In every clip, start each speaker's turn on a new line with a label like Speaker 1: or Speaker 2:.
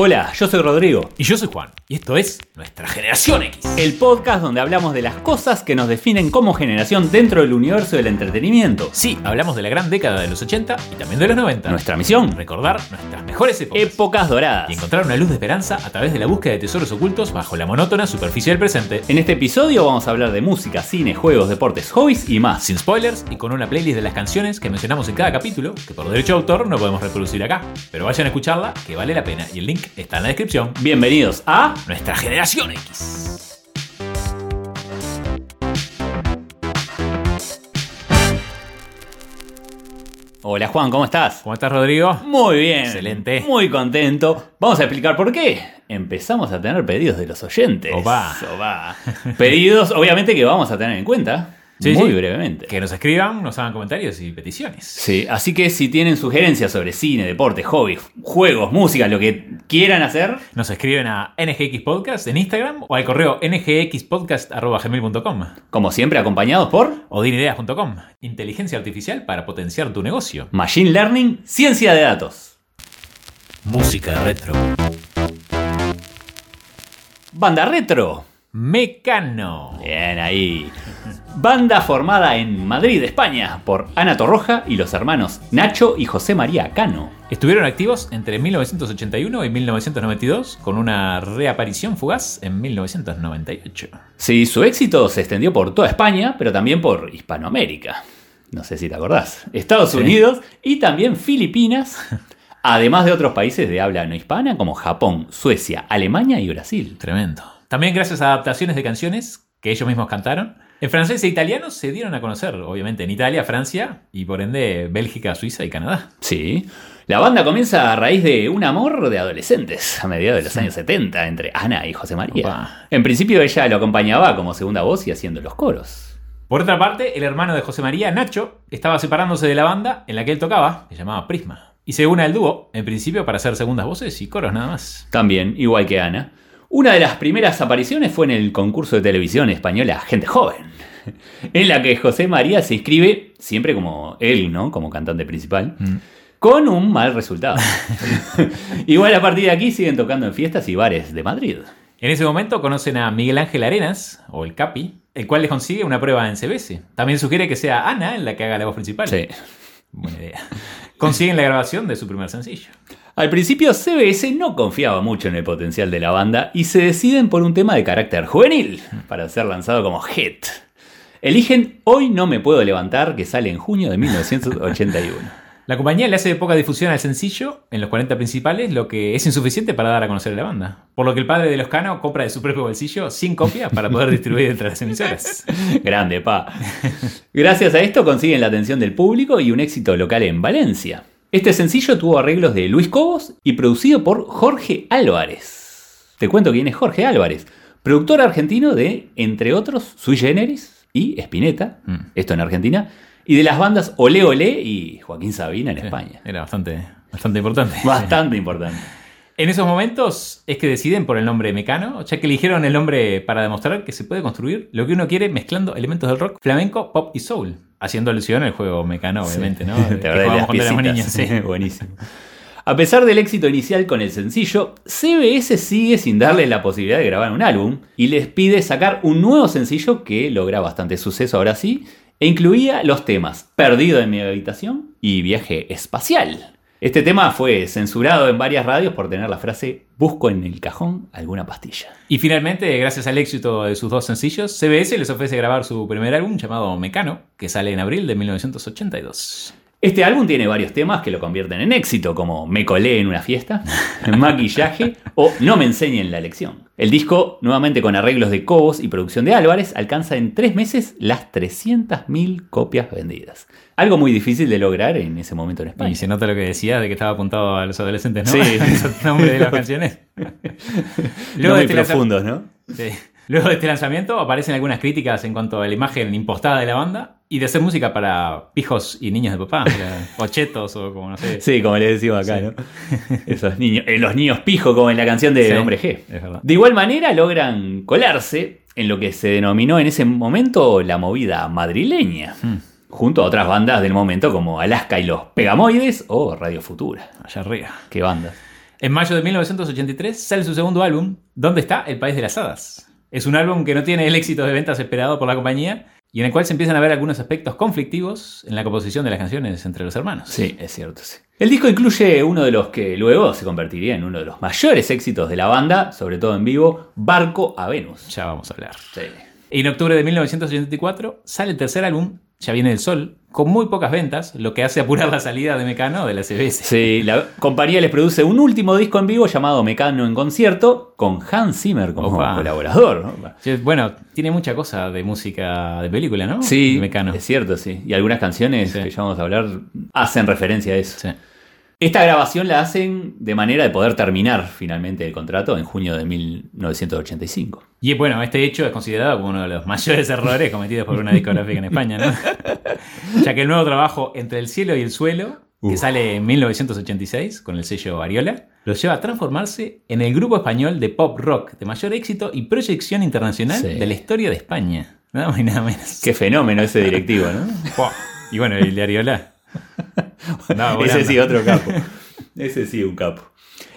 Speaker 1: Hola, yo soy Rodrigo.
Speaker 2: Y yo soy Juan. Y esto es Nuestra Generación X.
Speaker 1: El podcast donde hablamos de las cosas que nos definen como generación dentro del universo del entretenimiento.
Speaker 2: Sí, hablamos de la gran década de los 80 y también de los 90.
Speaker 1: Nuestra misión,
Speaker 2: Recordar nuestras mejores épocas.
Speaker 1: épocas doradas.
Speaker 2: y encontrar una luz de esperanza a través de la búsqueda de tesoros ocultos bajo la monótona superficie del presente.
Speaker 1: En este episodio vamos a hablar de música, cine, juegos, deportes, hobbies y más.
Speaker 2: Sin spoilers y con una playlist de las canciones que mencionamos en cada capítulo, que por derecho de autor no podemos reproducir acá. Pero vayan a escucharla, que vale la pena. Y el link está en la descripción.
Speaker 1: Bienvenidos a
Speaker 2: Nuestra Generación X.
Speaker 1: Hola Juan, ¿cómo estás?
Speaker 2: ¿Cómo estás, Rodrigo?
Speaker 1: Muy bien.
Speaker 2: Excelente.
Speaker 1: Muy contento. Vamos a explicar por qué. Empezamos a tener pedidos de los oyentes.
Speaker 2: Opa.
Speaker 1: Opa. Pedidos, obviamente, que vamos a tener en cuenta.
Speaker 2: Sí,
Speaker 1: muy
Speaker 2: sí.
Speaker 1: brevemente.
Speaker 2: Que nos escriban, nos hagan comentarios y peticiones.
Speaker 1: Sí, así que si tienen sugerencias sobre cine, deporte, hobbies, juegos, música, lo que quieran hacer,
Speaker 2: Nos escriben a NGX Podcast en Instagram o al correo ngxpodcast.gmail.com
Speaker 1: como siempre, acompañados por
Speaker 2: o dinideas.com. Inteligencia artificial para potenciar tu negocio.
Speaker 1: Machine Learning, Ciencia de Datos.
Speaker 2: Música retro.
Speaker 1: Banda Retro.
Speaker 2: Mecano.
Speaker 1: Bien ahí. Banda formada en Madrid, España, por Ana Torroja y los hermanos Nacho y José María Cano.
Speaker 2: Estuvieron activos entre 1981 y 1992 con una reaparición fugaz en 1998.
Speaker 1: Sí, su éxito se extendió por toda España, pero también por Hispanoamérica. No sé si te acordás. Estados
Speaker 2: Sí.
Speaker 1: Unidos y también Filipinas, además de otros países de habla no hispana como Japón, Suecia, Alemania y Brasil.
Speaker 2: Tremendo. También gracias a adaptaciones de canciones que ellos mismos cantaron. En francés e italiano se dieron a conocer, obviamente, en Italia, Francia y por ende Bélgica, Suiza y Canadá.
Speaker 1: Sí. La banda comienza a raíz de un amor de adolescentes a mediados de los años 70 entre Ana y José María.
Speaker 2: Opa.
Speaker 1: En principio ella lo acompañaba como segunda voz y haciendo los coros.
Speaker 2: Por otra parte, el hermano de José María, Nacho, estaba separándose de la banda en la que él tocaba, que se llamaba Prisma. Y se une al dúo, en principio para hacer segundas voces y coros nada más.
Speaker 1: También, igual que Ana. Una de las primeras apariciones fue en el concurso de televisión española Gente Joven, en la que José María se inscribe, siempre como él, ¿no? Como cantante principal, con un mal resultado. igual a partir de aquí siguen tocando en fiestas y bares de Madrid.
Speaker 2: En ese momento conocen a Miguel Ángel Arenas, o el Capi, el cual les consigue una prueba en CBS. También sugiere que sea Ana en la que haga la voz principal.
Speaker 1: Sí.
Speaker 2: Buena idea. Consiguen la grabación de su primer sencillo.
Speaker 1: Al principio CBS no confiaba mucho en el potencial de la banda y se deciden por un tema de carácter juvenil para ser lanzado como hit. Eligen Hoy no me puedo levantar que sale en junio de 1981.
Speaker 2: La compañía le hace poca difusión al sencillo en los 40 principales, lo que es insuficiente para dar a conocer a la banda. Por lo que el padre de los Cano compra de su propio bolsillo 100 copias para poder distribuir entre las emisoras.
Speaker 1: Grande, pa. Gracias a esto consiguen la atención del público y un éxito local en Valencia. Este sencillo tuvo arreglos de Luis Cobos y producido por Jorge Álvarez. Te cuento quién es Jorge Álvarez, productor argentino de, entre otros, Sui Generis y Spinetta,
Speaker 2: Mm.
Speaker 1: esto en Argentina, y de las bandas Olé Olé y Joaquín Sabina en España.
Speaker 2: Era bastante, bastante importante.
Speaker 1: Bastante importante.
Speaker 2: En esos momentos es que deciden por el nombre Mecano, ya que eligieron el nombre para demostrar que se puede construir lo que uno quiere mezclando elementos del rock, flamenco, pop y soul. Haciendo alusión al juego Mecano, obviamente, ¿no?
Speaker 1: Te
Speaker 2: Que
Speaker 1: las
Speaker 2: cuando éramos niños, sí.
Speaker 1: Buenísimo. A pesar del éxito inicial con el sencillo, CBS sigue sin darle la posibilidad de grabar un álbum y les pide sacar un nuevo sencillo que logra bastante suceso ahora sí, e incluía los temas Perdido en mi habitación y Viaje espacial. Este tema fue censurado en varias radios por tener la frase Busco en el cajón alguna pastilla.
Speaker 2: Y finalmente, gracias al éxito de sus dos sencillos, CBS les ofrece grabar su primer álbum llamado Mecano, que sale en abril de 1982.
Speaker 1: Este álbum tiene varios temas que lo convierten en éxito, como Me colé en una fiesta, Maquillaje o No me enseñen la lección. El disco, nuevamente con arreglos de Cobos y producción de Álvarez, alcanza en tres meses las 300.000 copias vendidas. Algo muy difícil de lograr en ese momento en España.
Speaker 2: Y se nota lo que decía de que estaba apuntado a los adolescentes, ¿no?
Speaker 1: Sí.
Speaker 2: Esos nombres de las canciones.
Speaker 1: No
Speaker 2: Luego
Speaker 1: muy
Speaker 2: de este
Speaker 1: profundos, ¿no?
Speaker 2: Sí. Luego de este lanzamiento aparecen algunas críticas en cuanto a la imagen impostada de la banda y de hacer música para pijos y niños de papá, o, chetos o como no sé.
Speaker 1: Sí, como le decimos acá,
Speaker 2: Sí.
Speaker 1: ¿no? Esos niños, eh, los niños pijo, como en la canción de
Speaker 2: Sí,
Speaker 1: Hombre G.
Speaker 2: es verdad.
Speaker 1: De igual manera logran colarse en lo que se denominó en ese momento la movida madrileña,
Speaker 2: Hmm.
Speaker 1: junto a otras bandas del momento como Alaska y los Pegamoides o Radio Futura.
Speaker 2: Allá arriba.
Speaker 1: ¿Qué bandas?
Speaker 2: En mayo de 1983 sale su segundo álbum, ¿Dónde está el País de las Hadas? Es un álbum que no tiene el éxito de ventas esperado por la compañía y en el cual se empiezan a ver algunos aspectos conflictivos en la composición de las canciones entre los hermanos.
Speaker 1: Sí, es cierto, sí. El disco incluye uno de los que luego se convertiría en uno de los mayores éxitos de la banda, sobre todo en vivo, Barco a Venus.
Speaker 2: Ya vamos a hablar.
Speaker 1: Sí.
Speaker 2: Y en octubre de 1984 sale el tercer álbum, Ya viene el sol, con muy pocas ventas, lo que hace apurar la salida de Mecano de la CBS.
Speaker 1: Sí, la compañía les produce un último disco en vivo llamado Mecano en concierto, con Hans Zimmer como
Speaker 2: Opa.
Speaker 1: colaborador.
Speaker 2: Bueno, tiene mucha cosa de música de película, ¿no?
Speaker 1: Sí,
Speaker 2: Mecano.
Speaker 1: es cierto, sí. Y algunas canciones
Speaker 2: Sí.
Speaker 1: que ya vamos a hablar hacen referencia a eso.
Speaker 2: Sí.
Speaker 1: Esta grabación la hacen de manera de poder terminar finalmente el contrato en junio de 1985.
Speaker 2: Y bueno, este hecho es considerado como uno de los mayores errores cometidos por una discográfica en España, ¿no? ya que el nuevo trabajo Entre el cielo y el suelo, que
Speaker 1: Uf.
Speaker 2: sale en 1986 con el sello Ariola, lo lleva a transformarse en el grupo español de pop rock de mayor éxito y proyección internacional
Speaker 1: Sí.
Speaker 2: de la historia de España. Nada más y nada menos.
Speaker 1: Qué fenómeno ese directivo, ¿no?
Speaker 2: Y bueno, el de Ariola. Volando.
Speaker 1: Ese sí, otro capo. Ese sí, un capo.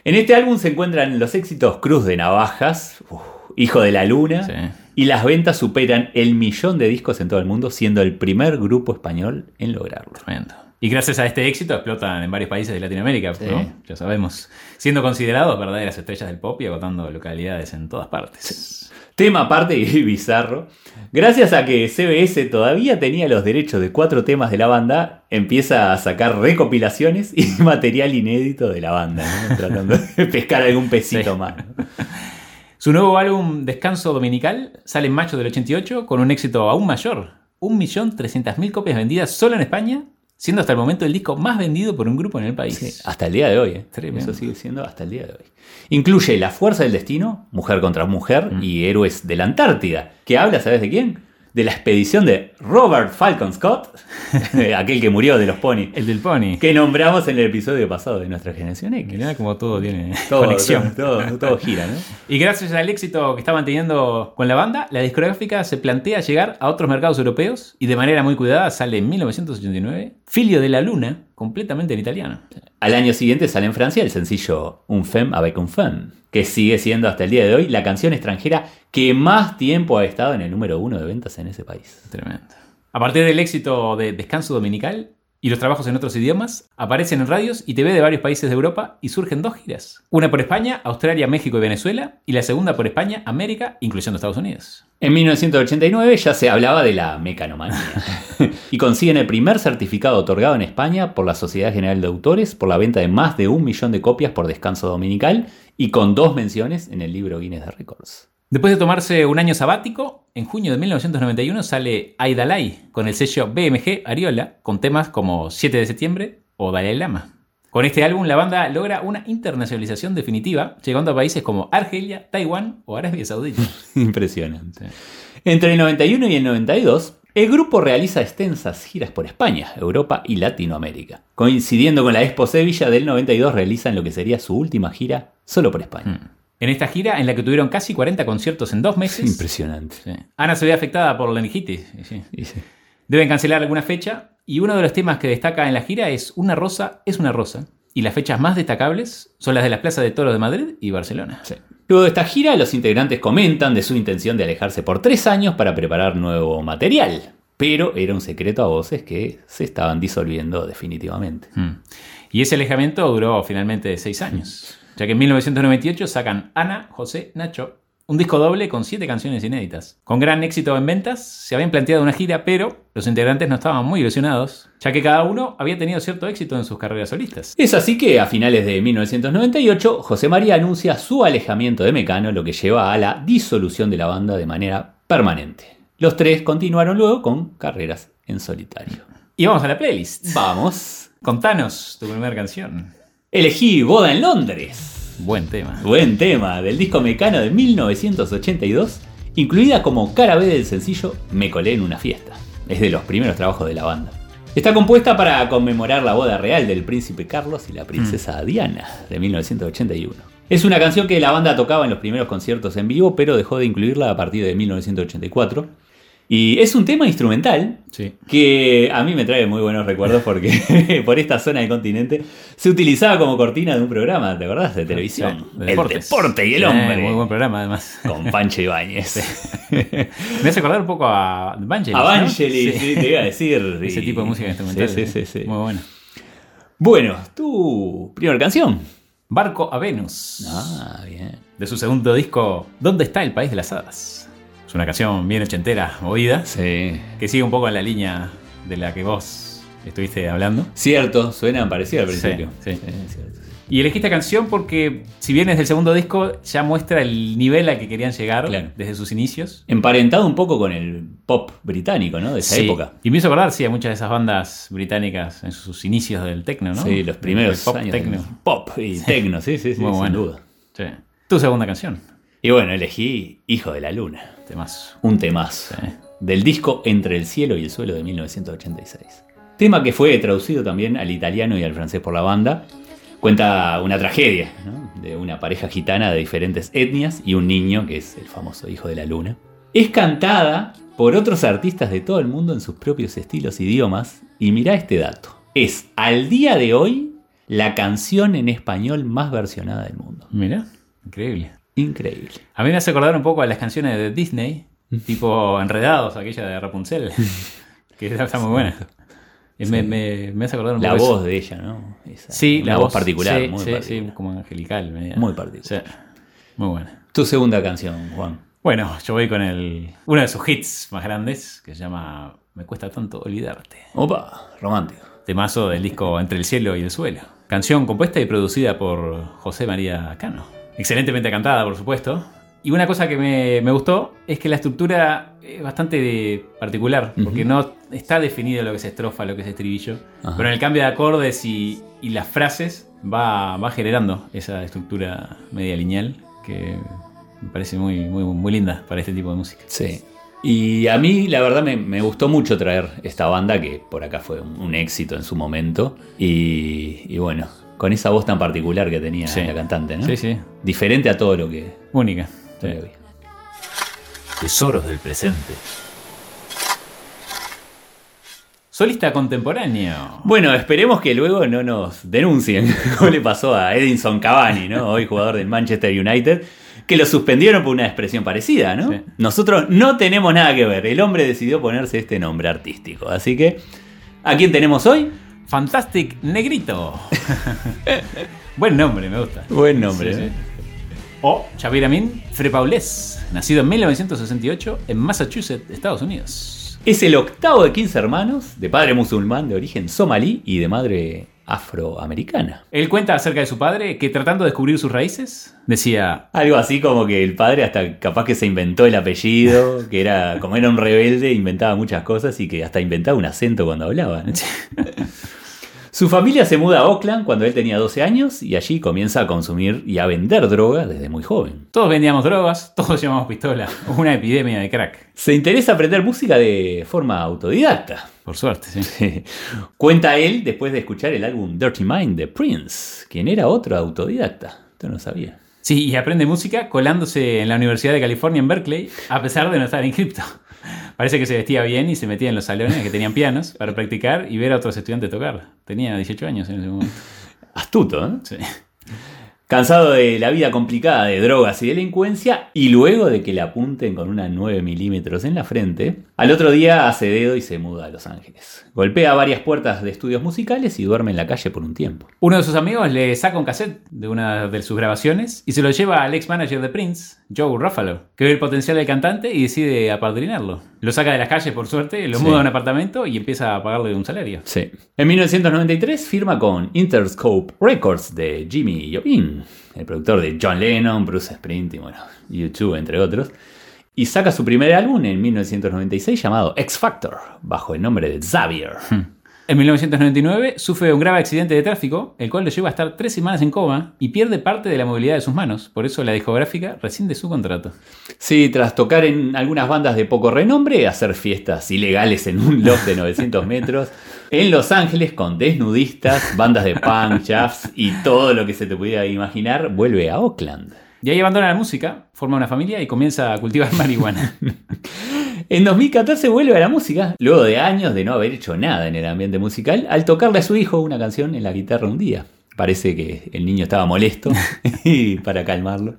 Speaker 1: En este álbum se encuentran los éxitos Cruz de Navajas, uf, Hijo de la Luna,
Speaker 2: Sí.
Speaker 1: y las ventas superan el millón de discos en todo el mundo, siendo el primer grupo español en lograrlo.
Speaker 2: Tremendo. Y gracias a este éxito explotan en varios países de Latinoamérica,
Speaker 1: Sí.
Speaker 2: ¿no? Ya sabemos. Siendo considerados verdaderas estrellas del pop y agotando localidades en todas partes.
Speaker 1: Tema aparte y bizarro. Gracias a que CBS todavía tenía los derechos de cuatro temas de la banda, empieza a sacar recopilaciones y material inédito de la banda, ¿no? tratando de pescar algún pesito
Speaker 2: Sí.
Speaker 1: más. ¿no?
Speaker 2: Su nuevo álbum Descanso Dominical sale en mayo del 88 con un éxito aún mayor. 1.300.000 copias vendidas solo en España, siendo hasta el momento el disco más vendido por un grupo en el país.
Speaker 1: Sí, hasta el día de hoy. ¿eh?
Speaker 2: Tremendo.
Speaker 1: Eso sigue siendo hasta el día de hoy. Incluye La Fuerza del Destino, Mujer contra Mujer
Speaker 2: Mm.
Speaker 1: y Héroes de la Antártida, que habla, ¿sabes de quién? De la expedición de Robert Falcon Scott, aquel que murió de los ponis,
Speaker 2: El del Pony.
Speaker 1: que nombramos en el episodio pasado de nuestra generación X.
Speaker 2: Mirá como todo tiene
Speaker 1: Todo,
Speaker 2: conexión.
Speaker 1: todo, todo- todo gira, ¿no?
Speaker 2: Y gracias al éxito que estaban teniendo con la banda, la discográfica se plantea llegar a otros mercados europeos y de manera muy cuidada sale en 1989 Filio de la Luna, completamente en italiano.
Speaker 1: Al año siguiente sale en Francia el sencillo Un Femme avec un Femme, que sigue siendo hasta el día de hoy la canción extranjera que más tiempo ha estado en el número uno de ventas en ese país.
Speaker 2: Tremendo. A partir del éxito de Descanso Dominical y los trabajos en otros idiomas, aparecen en radios y TV de varios países de Europa y surgen dos giras. Una por España, Australia, México y Venezuela, y la segunda por España, América, incluyendo Estados Unidos.
Speaker 1: En 1989 ya se hablaba de la mecanomanía y consiguen el primer certificado otorgado en España por la Sociedad General de Autores por la venta de más de un millón de copias por descanso dominical y con dos menciones en el libro Guinness de Records.
Speaker 2: Después de tomarse un año sabático, en junio de 1991 sale Aidalai con el sello BMG Ariola, con temas como 7 de septiembre o Dalai Lama. Con este álbum la banda logra una internacionalización definitiva, llegando a países como Argelia, Taiwán o Arabia Saudita.
Speaker 1: Impresionante. Entre el 91 y el 92, el grupo realiza extensas giras por España, Europa y Latinoamérica. Coincidiendo con la Expo Sevilla del 92, realizan lo que sería su última gira solo por España.
Speaker 2: En esta gira, en la que tuvieron casi 40 conciertos en dos meses,
Speaker 1: Impresionante.
Speaker 2: sí, Ana se ve afectada por la meningitis. sí.
Speaker 1: Sí.
Speaker 2: Deben cancelar alguna fecha y uno de los temas que destaca en la gira es Una rosa es una rosa. Y las fechas más destacables son las de las plazas de toros de Madrid y Barcelona.
Speaker 1: Sí. Luego de esta gira, los integrantes comentan de su intención de alejarse por tres años para preparar nuevo material. Pero era un secreto a voces que se estaban disolviendo definitivamente.
Speaker 2: Mm. Y ese alejamiento duró finalmente seis años, ya que en 1998 sacan Ana, José, Nacho, un disco doble con siete canciones inéditas. Con gran éxito en ventas, se habían planteado una gira, pero los integrantes no estaban muy ilusionados, ya que cada uno había tenido cierto éxito en sus carreras solistas.
Speaker 1: Es así que a finales de 1998, José María anuncia su alejamiento de Mecano, lo que lleva a la disolución de la banda de manera permanente. Los tres continuaron luego con carreras en solitario.
Speaker 2: Y vamos a la playlist.
Speaker 1: Vamos.
Speaker 2: Contanos tu primera canción.
Speaker 1: Elegí Boda en Londres.
Speaker 2: Buen tema.
Speaker 1: Buen tema, del disco Mecano de 1982, incluida como cara B del sencillo Me colé en una fiesta. Es de los primeros trabajos de la banda. Está compuesta para conmemorar la boda real del príncipe Carlos y la princesa Diana de 1981. Es una canción que la banda tocaba en los primeros conciertos en vivo, pero dejó de incluirla a partir de 1984. Y es un tema instrumental
Speaker 2: Sí.
Speaker 1: que a mí me trae muy buenos recuerdos porque por esta zona del continente se utilizaba como cortina de un programa, ¿te acordás? De televisión.
Speaker 2: Sí, de
Speaker 1: el deporte y el
Speaker 2: Sí,
Speaker 1: hombre.
Speaker 2: muy buen programa, además.
Speaker 1: Con Pancho Ibáñez.
Speaker 2: Me hace acordar un poco a Vangelis.
Speaker 1: A. Vangelis,
Speaker 2: Sí.
Speaker 1: sí, te iba a decir.
Speaker 2: Ese tipo de música instrumental.
Speaker 1: Sí, sí, sí, sí.
Speaker 2: Muy bueno.
Speaker 1: Bueno, tu primera canción.
Speaker 2: Barco a Venus.
Speaker 1: Ah, bien.
Speaker 2: De su segundo disco, ¿Dónde está el país de las hadas? Es una canción bien ochentera, movida,
Speaker 1: Sí.
Speaker 2: que sigue un poco en la línea de la que vos estuviste hablando.
Speaker 1: Cierto, suena parecido al
Speaker 2: Sí,
Speaker 1: principio.
Speaker 2: sí.
Speaker 1: cierto.
Speaker 2: Y elegí esta canción porque, si bien es del segundo disco, ya muestra el nivel al que querían llegar
Speaker 1: Claro.
Speaker 2: desde sus inicios.
Speaker 1: Emparentado un poco con el pop británico, ¿no? De esa
Speaker 2: Sí.
Speaker 1: época.
Speaker 2: Y me hizo acordar, sí, a muchas de esas bandas británicas en sus inicios del techno, ¿no?
Speaker 1: Sí, los primeros
Speaker 2: pop
Speaker 1: años.
Speaker 2: techno.
Speaker 1: Pop y tecno, sí, sí, sí,
Speaker 2: Muy
Speaker 1: sin
Speaker 2: bueno.
Speaker 1: duda.
Speaker 2: Sí. Tu segunda canción.
Speaker 1: Y bueno, elegí Hijo de la Luna. Un temazo.
Speaker 2: Sí.
Speaker 1: Del disco Entre el cielo y el suelo de 1986. Tema que fue traducido también al italiano y al francés por la banda. Cuenta una tragedia de una pareja gitana de diferentes etnias y un niño que es el famoso Hijo de la Luna. Es cantada por otros artistas de todo el mundo en sus propios estilos e idiomas. Y mirá este dato. Es al día de hoy la canción en español más versionada del mundo.
Speaker 2: Mira, increíble.
Speaker 1: Increíble.
Speaker 2: A mí me hace acordar un poco a las canciones de Disney, tipo Enredados, aquella de Rapunzel, que está, muy buena. Y Me, me, me hace acordar un
Speaker 1: La
Speaker 2: poco
Speaker 1: voz
Speaker 2: eso.
Speaker 1: de ella, ¿no? Esa-
Speaker 2: Sí, la
Speaker 1: voz, particular,
Speaker 2: sí,
Speaker 1: muy
Speaker 2: sí,
Speaker 1: particular.
Speaker 2: sí, como angelical. media.
Speaker 1: Muy particular.
Speaker 2: Muy buena.
Speaker 1: Tu segunda canción, Juan.
Speaker 2: Bueno, yo voy con el uno de sus hits más grandes, que se llama Me cuesta tanto olvidarte.
Speaker 1: Opa, romántico.
Speaker 2: Temazo del disco Entre el cielo y el suelo. Canción compuesta y producida por José María Cano. Excelentemente cantada, por supuesto. Y una cosa que me, me gustó es que la estructura es bastante de- particular, porque no está definido lo que es estrofa, lo que es estribillo.
Speaker 1: Ajá.
Speaker 2: Pero en el cambio de acordes y, y las frases va, va generando esa estructura media lineal que me parece muy, muy, muy linda para este tipo de música.
Speaker 1: Sí. Y a mí, la verdad, me, me gustó mucho traer esta banda que por acá fue un, un éxito en su momento. Y, y bueno, con esa voz tan particular que tenía
Speaker 2: Sí.
Speaker 1: la cantante, ¿no?
Speaker 2: Sí, sí.
Speaker 1: Diferente a todo lo que,
Speaker 2: Única. Sí.
Speaker 1: que.
Speaker 3: Tesoros del presente.
Speaker 2: Solista contemporáneo.
Speaker 1: Bueno, esperemos que luego no nos denuncien, como le pasó a Edinson Cavani, ¿no? Hoy jugador del Manchester United, que lo suspendieron por una expresión parecida, ¿no?
Speaker 2: Sí.
Speaker 1: Nosotros no tenemos nada que ver. El hombre decidió ponerse este nombre artístico. Así que, ¿a quién tenemos hoy?
Speaker 2: Fantastic Negrito. Buen nombre, me gusta.
Speaker 1: Buen nombre.
Speaker 2: Sí,
Speaker 1: ¿eh?
Speaker 2: sí. O Xavier Amin Frepaulés, nacido en 1968 en Massachusetts, Estados Unidos.
Speaker 1: Es el octavo de 15 hermanos, de padre musulmán de origen somalí y de madre afroamericana.
Speaker 2: Él cuenta acerca de su padre que tratando de descubrir sus raíces, decía,
Speaker 1: Algo así como que el padre hasta capaz que se inventó el apellido, que era como era un rebelde, inventaba muchas cosas y que hasta inventaba un acento cuando hablaba. ¿no? Su familia se muda a Oakland cuando él tenía 12 años y allí comienza a consumir y a vender droga desde muy joven.
Speaker 2: todos vendíamos drogas, todos llevábamos pistola, una epidemia de crack.
Speaker 1: Se interesa aprender música de forma autodidacta.
Speaker 2: Por suerte, sí.
Speaker 1: Cuenta él después de escuchar el álbum Dirty Mind de Prince, quien era otro autodidacta. Esto no sabía.
Speaker 2: Sí, y aprende música colándose en la Universidad de California en Berkeley, a pesar de no estar inscripto. Parece que se vestía bien y se metía en los salones que tenían pianos para practicar y ver a otros estudiantes tocar. Tenía 18 años en ese momento.
Speaker 1: Astuto, ¿eh?
Speaker 2: Sí.
Speaker 1: Cansado de la vida complicada de drogas y delincuencia, y luego de que le apunten con una 9 milímetros en la frente, al otro día hace dedo y se muda a Los Ángeles. Golpea varias puertas de estudios musicales y duerme en la calle por un tiempo.
Speaker 2: Uno de sus amigos le saca un cassette de una de sus grabaciones y se lo lleva al ex manager de Prince, Joe Ruffalo, que ve el potencial del cantante y decide apadrinarlo. Lo saca de las calles, por suerte, lo
Speaker 1: Sí.
Speaker 2: muda a un apartamento y empieza a pagarle un salario.
Speaker 1: Sí. En 1993 firma con Interscope Records de Jimmy Iovine, el productor de John Lennon, Bruce Springsteen, bueno, YouTube, entre otros. Y saca su primer álbum en 1996 llamado X Factor, bajo el nombre de Xavier.
Speaker 2: En 1999 sufre un grave accidente de tráfico, el cual lo lleva a estar tres semanas en coma y pierde parte de la movilidad de sus manos. Por eso la discográfica rescinde su contrato.
Speaker 1: Sí, tras tocar en algunas bandas de poco renombre, hacer fiestas ilegales en un loft de 900 metros, en Los Ángeles con desnudistas, bandas de punk, jazz y todo lo que se te pudiera imaginar, vuelve a Oakland.
Speaker 2: Y ahí abandona la música, forma una familia y comienza a cultivar marihuana.
Speaker 1: En 2014 vuelve a la música, luego de años de no haber hecho nada en el ambiente musical, al tocarle a su hijo una canción en la guitarra un día. Parece que el niño estaba molesto y para calmarlo.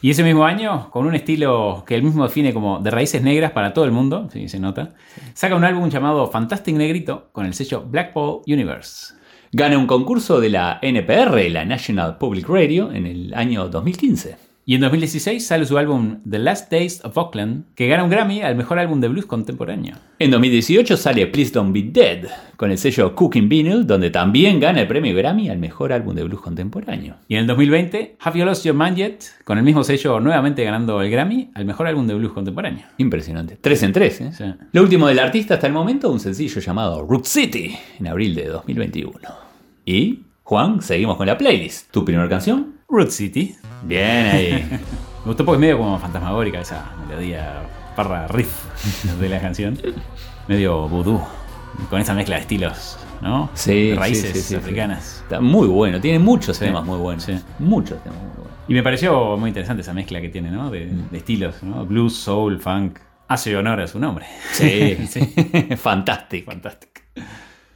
Speaker 2: Y ese mismo año, con un estilo que él mismo define como de raíces negras para todo el mundo, si se nota, saca un álbum llamado Fantastic Negrito con el sello Blackpool Universe.
Speaker 1: Gana un concurso de la NPR, la National Public Radio, en el año 2015.
Speaker 2: Y en 2016 sale su álbum The Last Days of Oakland, que gana un Grammy al mejor álbum de blues contemporáneo.
Speaker 1: En 2018 sale Please Don't Be Dead, con el sello Cooking Vinyl, donde también gana el premio Grammy al mejor álbum de blues contemporáneo.
Speaker 2: Y en el 2020, Have You Lost Your Mind Yet, con el mismo sello nuevamente ganando el Grammy al mejor álbum de blues contemporáneo.
Speaker 1: Impresionante. Tres en tres, ¿eh?
Speaker 2: Sí.
Speaker 1: Lo último del artista hasta el momento, un sencillo llamado Root City, en abril de 2021. Y, Juan, seguimos con la playlist. ¿Tu primera canción?
Speaker 2: Root City.
Speaker 1: Bien ahí.
Speaker 2: Me gustó porque es medio como fantasmagórica esa melodía barra riff de la canción. Medio vudú. Con esa mezcla de estilos, ¿no?
Speaker 1: Sí,
Speaker 2: raíces
Speaker 1: sí, sí, sí,
Speaker 2: africanas.
Speaker 1: Está muy bueno, tiene muchos temas muy buenos.
Speaker 2: sí.
Speaker 1: Muchos temas muy buenos.
Speaker 2: Y me pareció muy interesante esa mezcla que tiene, ¿no? De, de estilos, ¿no? Blues, soul, funk. Hace honor a su nombre.
Speaker 1: Sí, sí. Fantástico.
Speaker 2: Fantástico.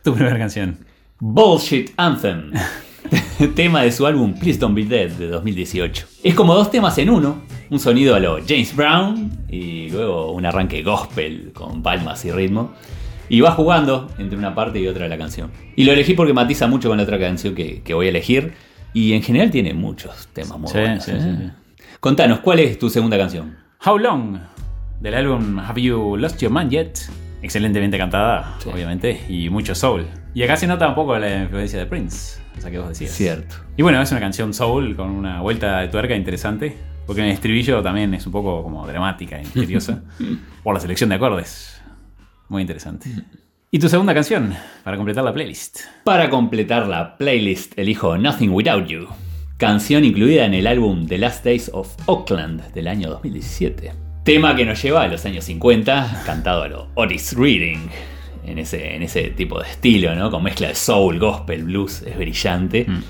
Speaker 2: Tu primera canción.
Speaker 1: Bullshit Anthem. tema de su álbum Please Don't Be Dead de 2018. Es como dos temas en uno, un sonido a lo James Brown y luego un arranque gospel con palmas y ritmo. Y va jugando entre una parte y otra de la canción. Y lo elegí porque matiza mucho con la otra canción que, que voy a elegir. Y en general tiene muchos temas muy
Speaker 2: Sí,
Speaker 1: buenos.
Speaker 2: sí,
Speaker 1: ¿eh?
Speaker 2: sí.
Speaker 1: Contanos, ¿cuál es tu segunda canción?
Speaker 2: How Long, del álbum Have You Lost Your Mind Yet? Excelentemente cantada, obviamente, y mucho soul. Y acá se nota un poco la influencia de Prince, o sea que vos decías.
Speaker 1: Cierto.
Speaker 2: Y bueno, es una canción soul con una vuelta de tuerca interesante, porque en el estribillo también es un poco como dramática y misteriosa, por la selección de acordes. Muy interesante. ¿Y tu segunda canción, para completar la playlist?
Speaker 1: Para completar la playlist elijo Nothing Without You, canción incluida en el álbum The Last Days of Oakland del año 2017. Tema que nos lleva a los años 50, cantado a lo Otis Reading, en ese, en ese tipo de estilo, ¿no? Con mezcla de soul, gospel, blues, es brillante.
Speaker 2: Mm.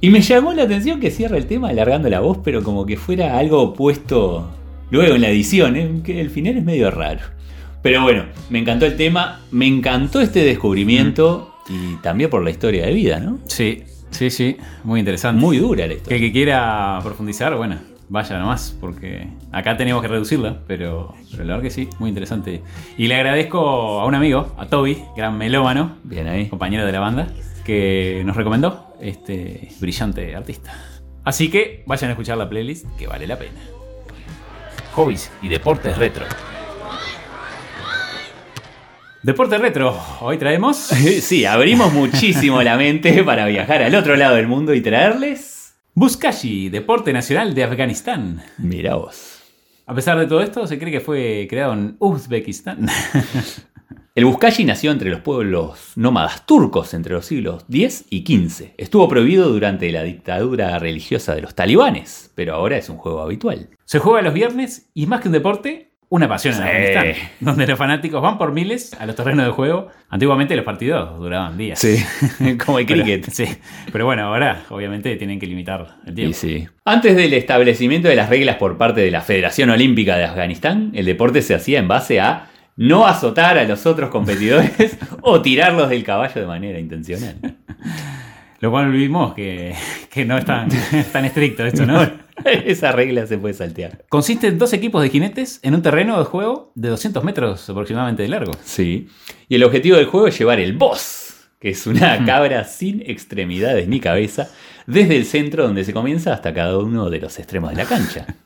Speaker 1: Y me llamó la atención que cierra el tema alargando la voz, pero como que fuera algo puesto luego en la edición, ¿eh? que el final es medio raro. Pero bueno, me encantó el tema, me encantó este descubrimiento y también por la historia de vida, ¿no?
Speaker 2: Sí, sí, sí, muy interesante.
Speaker 1: Muy dura la historia.
Speaker 2: el que quiera profundizar, bueno, vaya nomás, porque acá tenemos que reducirla, pero, pero la verdad que sí, muy interesante. Y le agradezco a un amigo, a Toby, gran melómano,
Speaker 1: Bien ahí.
Speaker 2: compañero de la banda, que nos recomendó este brillante artista. Así que vayan a escuchar la playlist, que vale la pena.
Speaker 3: Hobbies y deportes retro.
Speaker 2: Deporte retro, hoy traemos...
Speaker 1: Sí, abrimos muchísimo la mente para viajar al otro lado del mundo y traerles...
Speaker 2: Buskashi, deporte nacional de Afganistán.
Speaker 1: Mira vos.
Speaker 2: A pesar de todo esto, se cree que fue creado en Uzbekistán.
Speaker 1: El Buzkashi nació entre los pueblos nómadas turcos entre los siglos X y XV. Estuvo prohibido durante la dictadura religiosa de los talibanes, pero ahora es un juego habitual.
Speaker 2: Se juega los viernes y más que un deporte, una pasión en
Speaker 1: Sí.
Speaker 2: Afganistán, donde los fanáticos van por miles a los terrenos de juego. Antiguamente los partidos duraban días.
Speaker 1: como el
Speaker 2: Pero-
Speaker 1: cricket.
Speaker 2: sí, pero bueno, ahora obviamente tienen que limitar el
Speaker 1: Y
Speaker 2: tiempo.
Speaker 1: sí. Antes del establecimiento de las reglas por parte de la Federación Olímpica de Afganistán, el deporte se hacía en base a no azotar a los otros competidores o tirarlos del caballo de manera intencional.
Speaker 2: Lo cual vimos que, que no es tan, es tan estricto esto, ¿no?
Speaker 1: Esa regla se puede saltear.
Speaker 2: Consiste en dos equipos de jinetes en un terreno de juego de 200 metros aproximadamente de largo.
Speaker 1: Sí. Y el objetivo del juego es llevar el boss, que es una cabra sin extremidades ni cabeza, desde el centro donde se comienza hasta cada uno de los extremos de la cancha.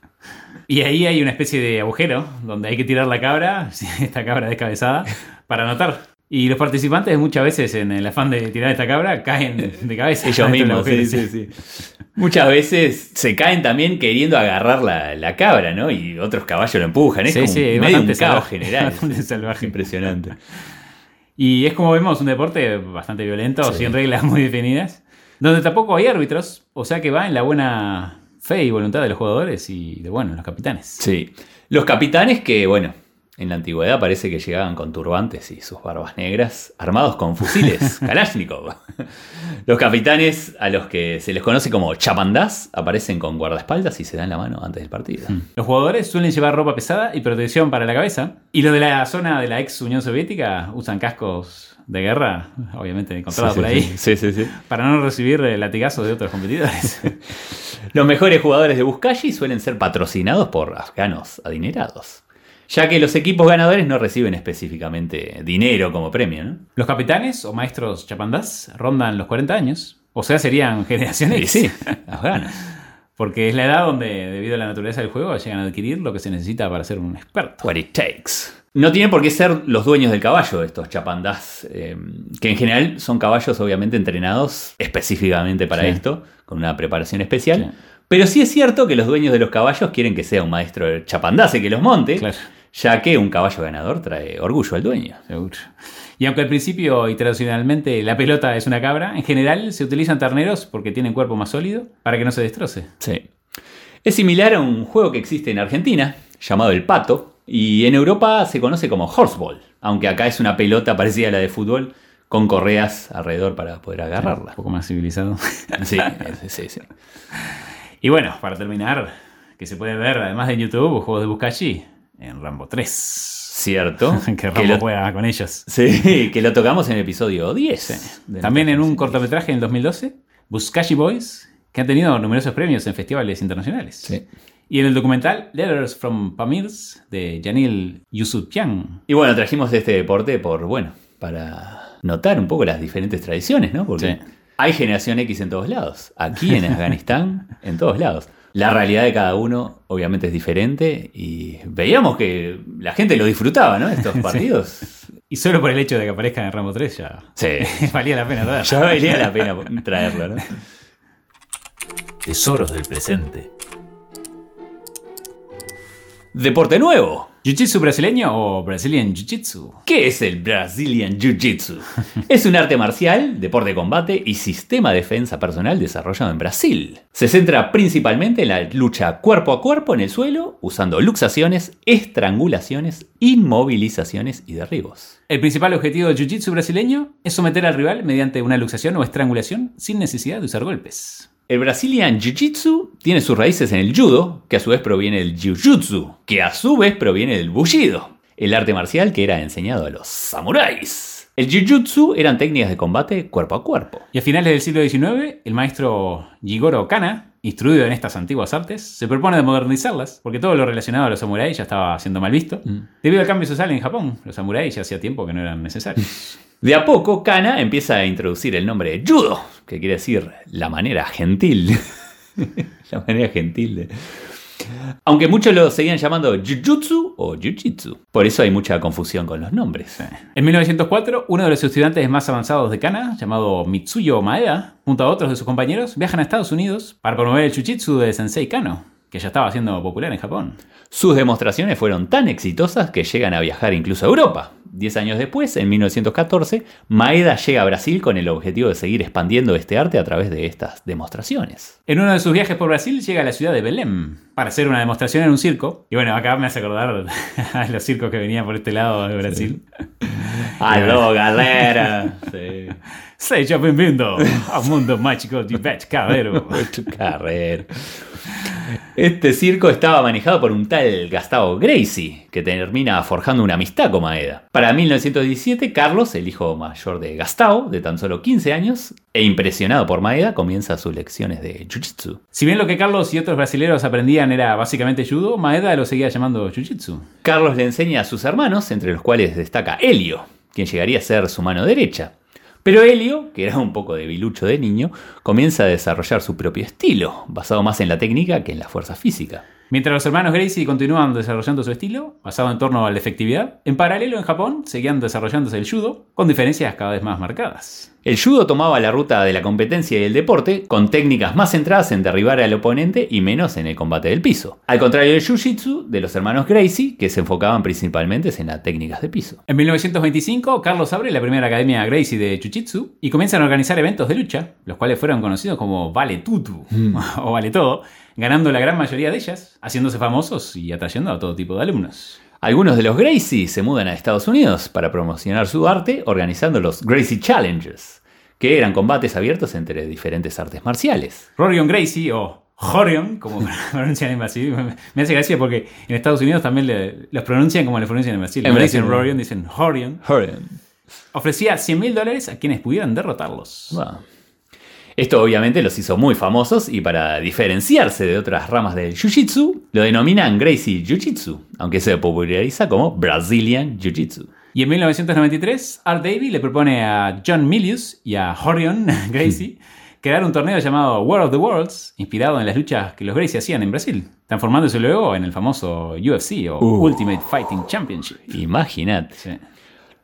Speaker 2: Y ahí hay una especie de agujero donde hay que tirar la cabra, esta cabra descabezada, para anotar. Y los participantes muchas veces en el afán de tirar esta cabra caen de cabeza.
Speaker 1: Ellos mismos, sí, sí, sí. Muchas veces se caen también queriendo agarrar la, la cabra, ¿no? Y otros caballos lo empujan. Es
Speaker 2: Sí,
Speaker 1: como
Speaker 2: sí,
Speaker 1: medio un
Speaker 2: bastante
Speaker 1: caos
Speaker 2: salvaje,
Speaker 1: general.
Speaker 2: bastante salvaje.
Speaker 1: Impresionante.
Speaker 2: Y es como vemos un deporte bastante violento,
Speaker 1: Sí.
Speaker 2: sin reglas muy definidas, donde tampoco hay árbitros, o sea que va en la buena fe y voluntad de los jugadores y de, bueno, los capitanes.
Speaker 1: Sí. Los capitanes que, bueno, En la antigüedad parece que llegaban con turbantes y sus barbas negras, armados con fusiles Kalashnikov. Los capitanes, a los que se les conoce como chapandás, aparecen con guardaespaldas y se dan la mano antes del partido.
Speaker 2: Los jugadores suelen llevar ropa pesada y protección para la cabeza. Y los de la zona de la ex Unión Soviética usan cascos de guerra, obviamente encontrados
Speaker 1: Sí,
Speaker 2: por ahí,
Speaker 1: sí, sí, sí.
Speaker 2: para no recibir el latigazo de otros competidores.
Speaker 1: Los mejores jugadores de Buzkashi suelen ser patrocinados por afganos adinerados, ya que los equipos ganadores no reciben específicamente dinero como premio, ¿no?
Speaker 2: Los capitanes o maestros chapandás rondan los 40 años. O sea, serían generación
Speaker 1: Y
Speaker 2: X.
Speaker 1: sí, afganos.
Speaker 2: Porque es la edad donde, debido a la naturaleza del juego, llegan a adquirir lo que se necesita para ser un experto.
Speaker 1: What it takes. No tienen por qué ser los dueños del caballo, estos chapandás, eh, que en general son caballos obviamente entrenados específicamente para
Speaker 2: Sí.
Speaker 1: esto, con una preparación especial.
Speaker 2: Sí.
Speaker 1: Pero sí es cierto que los dueños de los caballos quieren que sea un maestro chapandás el que los monte,
Speaker 2: Claro.
Speaker 1: Ya que un caballo ganador trae orgullo al dueño.
Speaker 2: Seguro. Y aunque al principio y tradicionalmente la pelota es una cabra, en general se utilizan terneros porque tienen cuerpo más sólido para que no se destroce.
Speaker 1: Sí. Es similar a un juego que existe en Argentina, llamado el pato, y en Europa se conoce como horseball, aunque acá es una pelota parecida a la de fútbol, con correas alrededor para poder
Speaker 2: Un
Speaker 1: agarrarla.
Speaker 2: poco más civilizado.
Speaker 1: Sí, sí, sí, sí.
Speaker 2: Y bueno, para terminar, que se puede ver además de YouTube, juegos de Buscachi en Rambo 3.
Speaker 1: Cierto.
Speaker 2: que
Speaker 1: que
Speaker 2: Rambo
Speaker 1: lo,
Speaker 2: juega con ellos.
Speaker 1: sí, que lo tocamos en el episodio 10. de
Speaker 2: También en un cortometraje en 2012, Buscachi Boys, que han tenido numerosos premios en festivales internacionales.
Speaker 1: Sí.
Speaker 2: Y en el documental Letters from Pamirs de Janil Yusupian.
Speaker 1: Y bueno, trajimos este deporte por, bueno, para notar un poco las diferentes tradiciones, ¿no? Porque
Speaker 2: Sí.
Speaker 1: hay generación X en todos lados. Aquí en Afganistán, en todos lados. La realidad de cada uno obviamente es diferente y veíamos que la gente lo disfrutaba, ¿no? Estos partidos.
Speaker 2: Y solo por el hecho de que aparezca en Rambo 3 ya
Speaker 1: Sí.
Speaker 2: valía la pena traerlo.
Speaker 1: Ya valía la pena traerlo, ¿no?
Speaker 3: Tesoros del presente.
Speaker 1: Deporte nuevo.
Speaker 2: ¿Jiu-Jitsu brasileño o Brazilian Jiu-Jitsu?
Speaker 1: ¿Qué es el Brazilian Jiu-Jitsu? Es un arte marcial, deporte de combate y sistema de defensa personal desarrollado en Brasil. Se centra principalmente en la lucha cuerpo a cuerpo en el suelo, usando luxaciones, estrangulaciones, inmovilizaciones y derribos.
Speaker 2: El principal objetivo del Jiu-Jitsu brasileño es someter al rival mediante una luxación o estrangulación sin necesidad de usar golpes.
Speaker 1: El Brazilian Jiu-Jitsu tiene sus raíces en el judo, que a su vez proviene del Jiu-Jitsu, que a su vez proviene del Bushido, el arte marcial que era enseñado a los samuráis. El Jiu-Jitsu eran técnicas de combate cuerpo a cuerpo.
Speaker 2: Y a finales del siglo XIX, el maestro Jigoro Kana, instruido en estas antiguas artes, se propone de modernizarlas, porque todo lo relacionado a los samuráis ya estaba siendo mal visto. Debido al cambio social en Japón, los samuráis ya hacía tiempo que no eran necesarios.
Speaker 1: De a poco, Kana empieza a introducir el nombre judo, que quiere decir la manera gentil. la manera gentil de... Aunque muchos lo seguían llamando Jujutsu o Jujitsu. Por eso hay mucha confusión con los nombres.
Speaker 2: En 1904, uno de los estudiantes más avanzados de Kana, llamado Mitsuyo Maeda, junto a otros de sus compañeros, viajan a Estados Unidos para promover el Jiu-Jitsu de Sensei Kano, que ya estaba siendo popular en Japón.
Speaker 1: Sus demostraciones fueron tan exitosas que llegan a viajar incluso a Europa. Diez años después, en 1914, Maeda llega a Brasil con el objetivo de seguir expandiendo este arte a través de estas demostraciones.
Speaker 2: En uno de sus viajes por Brasil llega a la ciudad de Belém para hacer una demostración en un circo. Y bueno, acá me hace acordar a los circos que venían por este lado de Brasil.
Speaker 1: ¡Aló, galera! Sí.
Speaker 2: Seja bem-vindo ao mundo mágico de Beth Cabero.
Speaker 1: Tu carrera. Este circo estaba manejado por un tal Gustavo Gracie, que termina forjando una amistad con Maeda. Para 1917, Carlos, el hijo mayor de Gustavo, de tan solo 15 años, e impresionado por Maeda, comienza sus lecciones de Jiu-Jitsu.
Speaker 2: Si bien lo que Carlos y otros brasileños aprendían era básicamente judo, Maeda lo seguía llamando jiu-jitsu.
Speaker 1: Carlos le enseña a sus hermanos, entre los cuales destaca Helio, quien llegaría a ser su mano derecha. Pero Helio, que era un poco debilucho de niño, comienza a desarrollar su propio estilo, basado más en la técnica que en la fuerza física.
Speaker 2: Mientras los hermanos Gracie continúan desarrollando su estilo, basado en torno a la efectividad, en paralelo en Japón seguían desarrollándose el judo, con diferencias cada vez más marcadas.
Speaker 1: El judo tomaba la ruta de la competencia y el deporte, con técnicas más centradas en derribar al oponente y menos en el combate del piso. Al contrario del jiu-jitsu de los hermanos Gracie, que se enfocaban principalmente en las técnicas de piso.
Speaker 2: En 1925, Carlos abre la primera academia Gracie de Jiu-Jitsu y comienzan a organizar eventos de lucha, los cuales fueron conocidos como Vale Tutu o Vale Todo, ganando la gran mayoría de ellas, haciéndose famosos y atrayendo a todo tipo de alumnos.
Speaker 1: Algunos de los Gracie se mudan a Estados Unidos para promocionar su arte organizando los Gracie Challenges, que eran combates abiertos entre diferentes artes marciales.
Speaker 2: Rorion Gracie o Horion, como pronuncian en Brasil, me- hace gracia porque en Estados Unidos también le- los pronuncian como le pronuncian en Brasil.
Speaker 1: En
Speaker 2: No
Speaker 1: Brasil.
Speaker 2: dicen Rorion, dicen Horion.
Speaker 1: Horion.
Speaker 2: Ofrecía 100 mil dólares a quienes pudieran derrotarlos.
Speaker 1: Esto obviamente los hizo muy famosos y para diferenciarse de otras ramas del Jiu-Jitsu, lo denominan Gracie Jiu-Jitsu, aunque se populariza como Brazilian Jiu-Jitsu.
Speaker 2: Y en 1993, Art Davey le propone a John Milius y a Horion Gracie crear un torneo llamado War of the Worlds, inspirado en las luchas que los Gracie hacían en Brasil, transformándose luego en el famoso UFC o
Speaker 1: Uh.
Speaker 2: Ultimate Fighting Championship.
Speaker 1: Imagínate.
Speaker 2: Sí.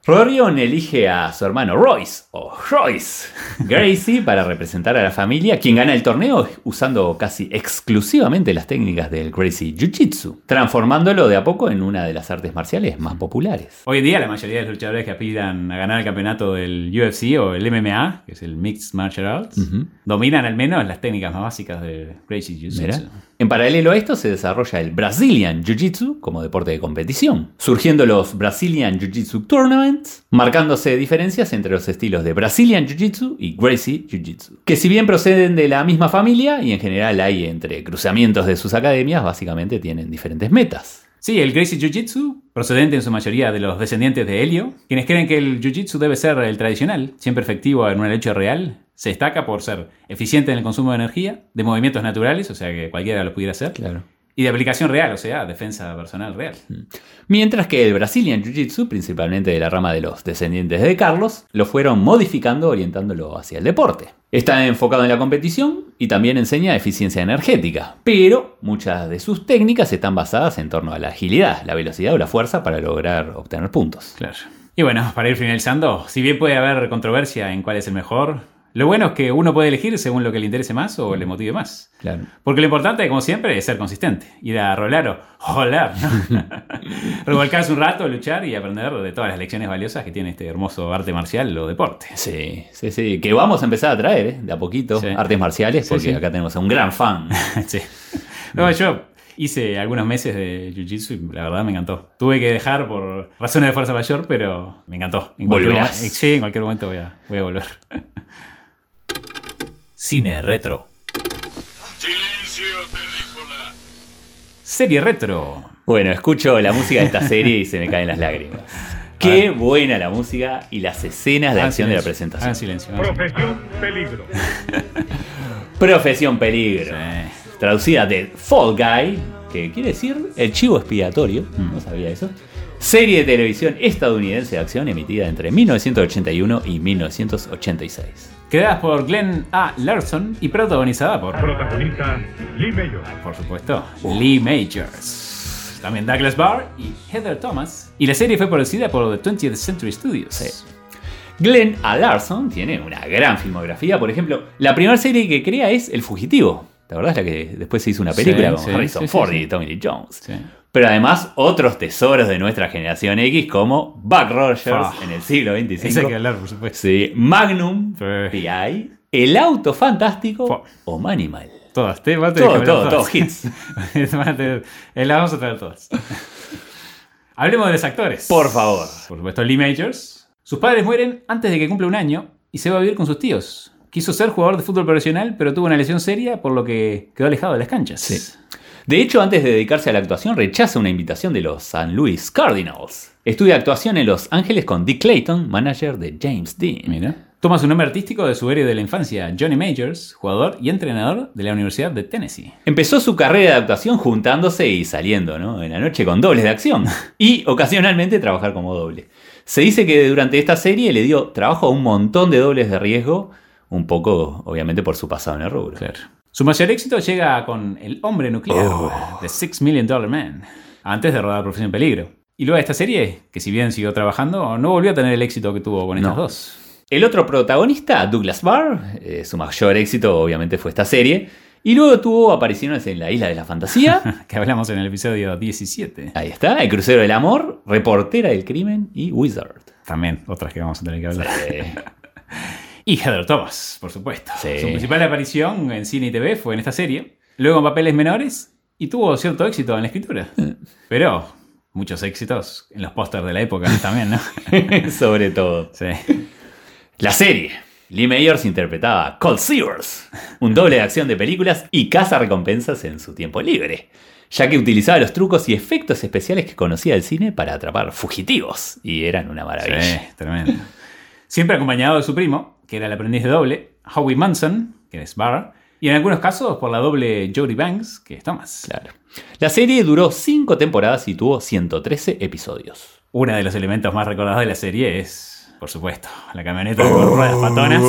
Speaker 1: Rorion elige a su hermano Royce, o Royce Gracie, para representar a la familia, quien gana el torneo usando casi exclusivamente las técnicas del Gracie Jiu-Jitsu, transformándolo de a poco en una de las artes marciales más populares.
Speaker 2: Hoy en día la mayoría de los luchadores que aspiran a ganar el campeonato del UFC o el MMA, que es el Mixed Martial Arts, dominan al menos las técnicas más básicas del Gracie. Jiu-Jitsu.
Speaker 1: En paralelo a esto se desarrolla el Brazilian Jiu-Jitsu como deporte de competición, surgiendo los Brazilian Jiu-Jitsu Tournaments, marcándose diferencias entre los estilos de Brazilian Jiu-Jitsu y Gracie Jiu-Jitsu, que si bien proceden de la misma familia y en general hay entre cruzamientos de sus academias, básicamente tienen diferentes metas.
Speaker 2: Sí, el Gracie Jiu-Jitsu, procedente en su mayoría de los descendientes de Helio, quienes creen que el Jiu-Jitsu debe ser el tradicional, siempre efectivo en una lucha real, se destaca por ser eficiente en el consumo de energía, de movimientos naturales, o sea que cualquiera lo pudiera hacer,
Speaker 1: Claro.
Speaker 2: y de aplicación real, o sea, defensa personal real.
Speaker 1: Mientras que el Brazilian Jiu-Jitsu, principalmente de la rama de los descendientes de Carlos, lo fueron modificando orientándolo hacia el deporte. Está enfocado en la competición y también enseña eficiencia energética, pero muchas de sus técnicas están basadas en torno a la agilidad, la velocidad o la fuerza para lograr obtener puntos.
Speaker 2: Claro. Y bueno, para ir finalizando, si bien puede haber controversia en cuál es el mejor, lo bueno es que uno puede elegir según lo que le interese más o le motive más.
Speaker 1: Claro.
Speaker 2: Porque lo importante, como siempre, es ser consistente. Ir a rolar o jolar, ¿no? Revolcarse un rato, luchar y aprender de todas las lecciones valiosas que tiene este hermoso arte marcial o deporte.
Speaker 1: Sí, sí, sí. Que vamos a empezar a traer, ¿eh? de a poquito,
Speaker 2: Sí.
Speaker 1: artes marciales, porque
Speaker 2: sí.
Speaker 1: acá tenemos a un gran fan.
Speaker 2: sí. No, yo hice algunos meses de jiu-jitsu y la verdad me encantó. Tuve que dejar por razones de fuerza mayor, pero me encantó. En
Speaker 1: Volverás.
Speaker 2: Sí, en cualquier momento voy a, voy a volver.
Speaker 3: Cine retro.
Speaker 4: Silencio, película.
Speaker 2: Serie retro.
Speaker 1: Bueno, escucho la música de esta serie y se me caen las lágrimas. Qué buena la música y las escenas de acción de la presentación.
Speaker 2: silencio.
Speaker 4: Profesión peligro.
Speaker 1: Profesión Peligro. Traducida de Fall Guy, que quiere decir el chivo expiatorio. No sabía eso. Serie de televisión estadounidense de acción emitida entre 1981 y 1986.
Speaker 2: Creadas por Glenn A. Larson y protagonizada por,
Speaker 4: Protagonista Lee Mayor.
Speaker 2: por supuesto, Lee Majors. También Douglas Barr y Heather Thomas. Y la serie fue producida por The 20th Century Studios.
Speaker 1: Sí. Glenn A. Larson tiene una gran filmografía. Por ejemplo, la primera serie que crea es El Fugitivo. ¿Te acordás la que después se hizo una película
Speaker 2: Sí,
Speaker 1: con
Speaker 2: sí,
Speaker 1: Harrison
Speaker 2: sí,
Speaker 1: Ford y Tommy Lee Jones? Pero además otros tesoros de nuestra generación X como Buck Rogers en el siglo XXV.
Speaker 2: Hay que hablar, por supuesto.
Speaker 1: Sí, Magnum. PI, El Auto Fantástico o Manimal.
Speaker 2: Todas, te vas a tener
Speaker 1: Todo,
Speaker 2: que hablar
Speaker 1: todo,
Speaker 2: todas.
Speaker 1: todo hits.
Speaker 2: Van tener- eh, las vamos a traer todas. Hablemos de los actores.
Speaker 1: Por favor.
Speaker 2: Por supuesto, Lee Majors. Sus padres mueren antes de que cumpla un año y se va a vivir con sus tíos. Quiso ser jugador de fútbol profesional, pero tuvo una lesión seria, por lo que quedó alejado de las canchas.
Speaker 1: Sí. De hecho, antes de dedicarse a la actuación, rechaza una invitación de los San Luis Cardinals. Estudia actuación en Los Ángeles con Dick Clayton, manager de James Dean.
Speaker 2: Mira. Toma su nombre artístico de su héroe de la infancia, Johnny Majors, jugador y entrenador de la Universidad de Tennessee.
Speaker 1: Empezó su carrera de actuación juntándose y saliendo, ¿no? En la noche con dobles de acción. Y ocasionalmente trabajar como doble. Se dice que durante esta serie le dio trabajo a un montón de dobles de riesgo, un poco, obviamente, por su pasado en el rubro.
Speaker 2: Claro. Su mayor éxito llega con El hombre nuclear,
Speaker 1: Oh.
Speaker 2: The Six Million Dollar Man, antes de rodar Profesión Peligro. Y luego esta serie, que si bien siguió trabajando, no volvió a tener el éxito que tuvo con estas
Speaker 1: No.
Speaker 2: dos.
Speaker 1: El otro protagonista, Douglas Barr, eh, su mayor éxito obviamente fue esta serie, y luego tuvo apariciones en La Isla de la Fantasía,
Speaker 2: Que hablamos en el episodio 17.
Speaker 1: ahí está, El Crucero del Amor, Reportera del Crimen y Wizard.
Speaker 2: También, otras que vamos a tener que hablar.
Speaker 1: Eh,
Speaker 2: Y Heather Thomas, por supuesto.
Speaker 1: Sí.
Speaker 2: Su principal aparición en cine y TV fue en esta serie. Luego en papeles menores y tuvo cierto éxito en la escritura. Pero Muchos éxitos en los pósters de la época también, ¿no?
Speaker 1: Sobre todo.
Speaker 2: Sí.
Speaker 1: La serie. Lee Mayors interpretaba a Cold Sears, un doble de acción de películas y caza recompensas en su tiempo libre, ya que utilizaba los trucos y efectos especiales que conocía del cine para atrapar fugitivos, y eran una maravilla.
Speaker 2: Sí, tremendo. Siempre acompañado de su primo, que era el aprendiz de doble, Howie Manson, que es Barr, y en algunos casos por la doble Jodie Banks, que es Thomas.
Speaker 1: Claro. La serie duró 5 temporadas y tuvo 113 episodios.
Speaker 2: Uno de los elementos más recordados de la serie es, por supuesto, la camioneta con ruedas patonas.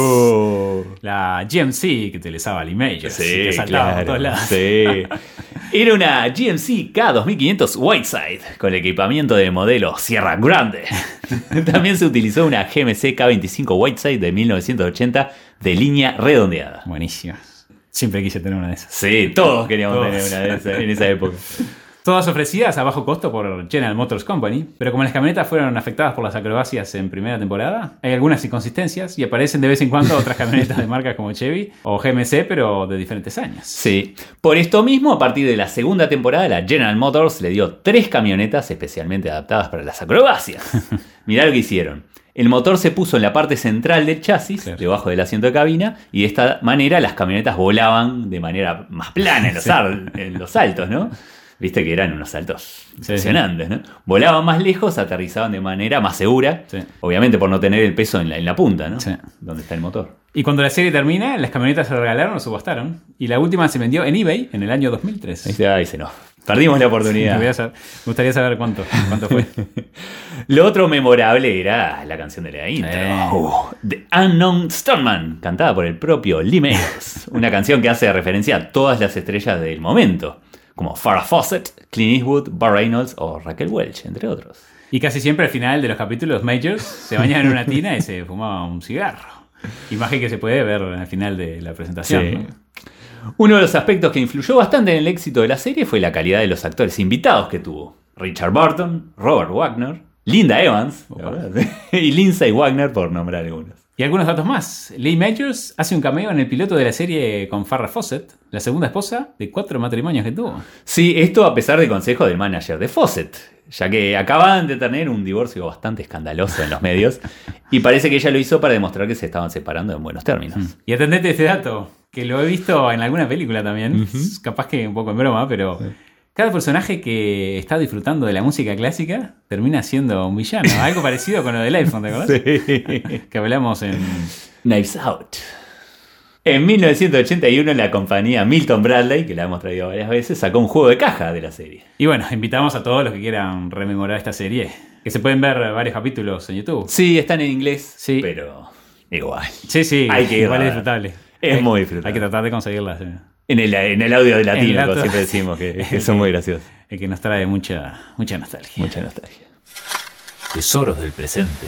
Speaker 2: La GMC que utilizaba Lee Majors. y que saltaba por todos lados.
Speaker 1: sí. Era una GMC K2500 Whiteside con equipamiento de modelo Sierra Grande. También se utilizó una GMC K25 Whiteside de 1980 de línea redondeada.
Speaker 2: Buenísimas. Siempre quise tener una de esas.
Speaker 1: Sí, todos queríamos
Speaker 2: Todos.
Speaker 1: tener una de esas en esa época.
Speaker 2: Todas ofrecidas a bajo costo por General Motors Company, pero como las camionetas fueron afectadas por las acrobacias en primera temporada, hay algunas inconsistencias y aparecen de vez en cuando otras camionetas de marcas como Chevy o GMC, pero de diferentes años.
Speaker 1: Sí, por esto mismo, a partir de la segunda temporada, la General Motors le dio tres camionetas especialmente adaptadas para las acrobacias. Mirá lo que hicieron. El motor se puso en la parte central del chasis,
Speaker 2: Claro.
Speaker 1: debajo del asiento de cabina, y de esta manera las camionetas volaban de manera más plana en los, ar- en los saltos, ¿no? Viste que eran unos saltos impresionantes, ¿no? Volaban más lejos, aterrizaban de manera más segura,
Speaker 2: Sí.
Speaker 1: obviamente por no tener el peso en la, en la punta, ¿no?
Speaker 2: Sí.
Speaker 1: Donde está el motor.
Speaker 2: Y cuando la serie termina, las camionetas se regalaron o subastaron, y la última se vendió en eBay en el año 2003.
Speaker 1: Ahí se, ahí se nos. Perdimos la oportunidad.
Speaker 2: saber- me gustaría saber cuánto, cuánto fue.
Speaker 1: Lo otro memorable era la canción de la intro.
Speaker 2: Eh.
Speaker 1: The Unknown Stoneman, cantada por el propio Lee Mayors. Una canción que hace referencia a todas las estrellas del momento, como Farrah Fawcett, Clint Eastwood, Bar Reynolds o Raquel Welch, entre otros.
Speaker 2: Y casi siempre al final de los capítulos Majors se bañaba en una tina y se fumaba un cigarro. Imagen que se puede ver al final de la presentación.
Speaker 1: Sí.
Speaker 2: ¿no?
Speaker 1: Uno de los aspectos que influyó bastante en el éxito de la serie fue la calidad de los actores invitados que tuvo. Richard Burton, Robert Wagner, Linda Evans y Lindsay Wagner, por nombrar algunos.
Speaker 2: Y algunos datos más. Lee Majors hace un cameo en el piloto de la serie con Farrah Fawcett, la segunda esposa de cuatro matrimonios que tuvo.
Speaker 1: Sí, esto a pesar de consejo del manager de Fawcett, ya que acababan de tener un divorcio bastante escandaloso en los medios y parece que ella lo hizo para demostrar que se estaban separando en buenos términos.
Speaker 2: Y atendete a este dato, que lo he visto en alguna película también, capaz que un poco en broma, pero cada personaje que está disfrutando de la música clásica termina siendo un villano. Algo parecido con lo del iPhone, ¿te acordás? Que hablamos en...
Speaker 1: Knives Out. En 1981 la compañía Milton Bradley, que la hemos traído varias veces, sacó un juego de caja de la serie.
Speaker 2: Y bueno, invitamos a todos los que quieran rememorar esta serie, que se pueden ver varios capítulos en YouTube.
Speaker 1: Sí, están en inglés,
Speaker 2: Sí.
Speaker 1: pero igual.
Speaker 2: Sí, sí,
Speaker 1: Hay que ir
Speaker 2: igual
Speaker 1: a
Speaker 2: es disfrutable.
Speaker 1: Es
Speaker 2: Hay-
Speaker 1: muy disfrutable.
Speaker 2: Hay que tratar de conseguirlas.
Speaker 1: En el, en el audio de latino,
Speaker 2: auto-
Speaker 1: siempre decimos, que, que son muy graciosos.
Speaker 2: El que nos trae mucha, mucha nostalgia.
Speaker 1: Mucha nostalgia.
Speaker 3: Tesoros del presente.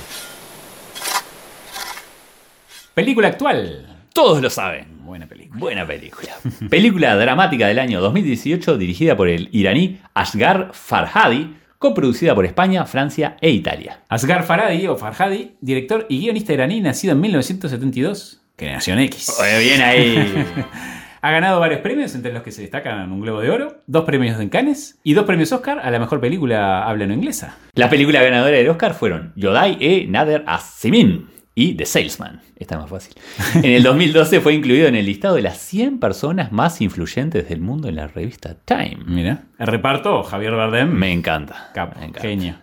Speaker 2: Película actual.
Speaker 1: Todos lo saben.
Speaker 2: Buena película.
Speaker 1: Buena película. película dramática del año 2018 dirigida por el iraní Asghar Farhadi, coproducida por España, Francia e Italia.
Speaker 2: Asghar Farhadi o Farhadi, director y guionista iraní nacido en 1972, generación X.
Speaker 1: Oye, bien ahí.
Speaker 2: Ha ganado varios premios, entre los que se destacan un Globo de Oro, dos premios en Cannes y dos premios Oscar a la mejor película habla no inglesa.
Speaker 1: Las películas ganadoras del Oscar fueron Yodai e Nader As-Simin y The Salesman. Esta es más fácil. En el 2012 fue incluido en el listado de las 100 personas más influyentes del mundo en la revista Time.
Speaker 2: Mira. El reparto, Javier Bardem,
Speaker 1: Me encanta.
Speaker 2: capo,
Speaker 1: me encanta.
Speaker 2: genio.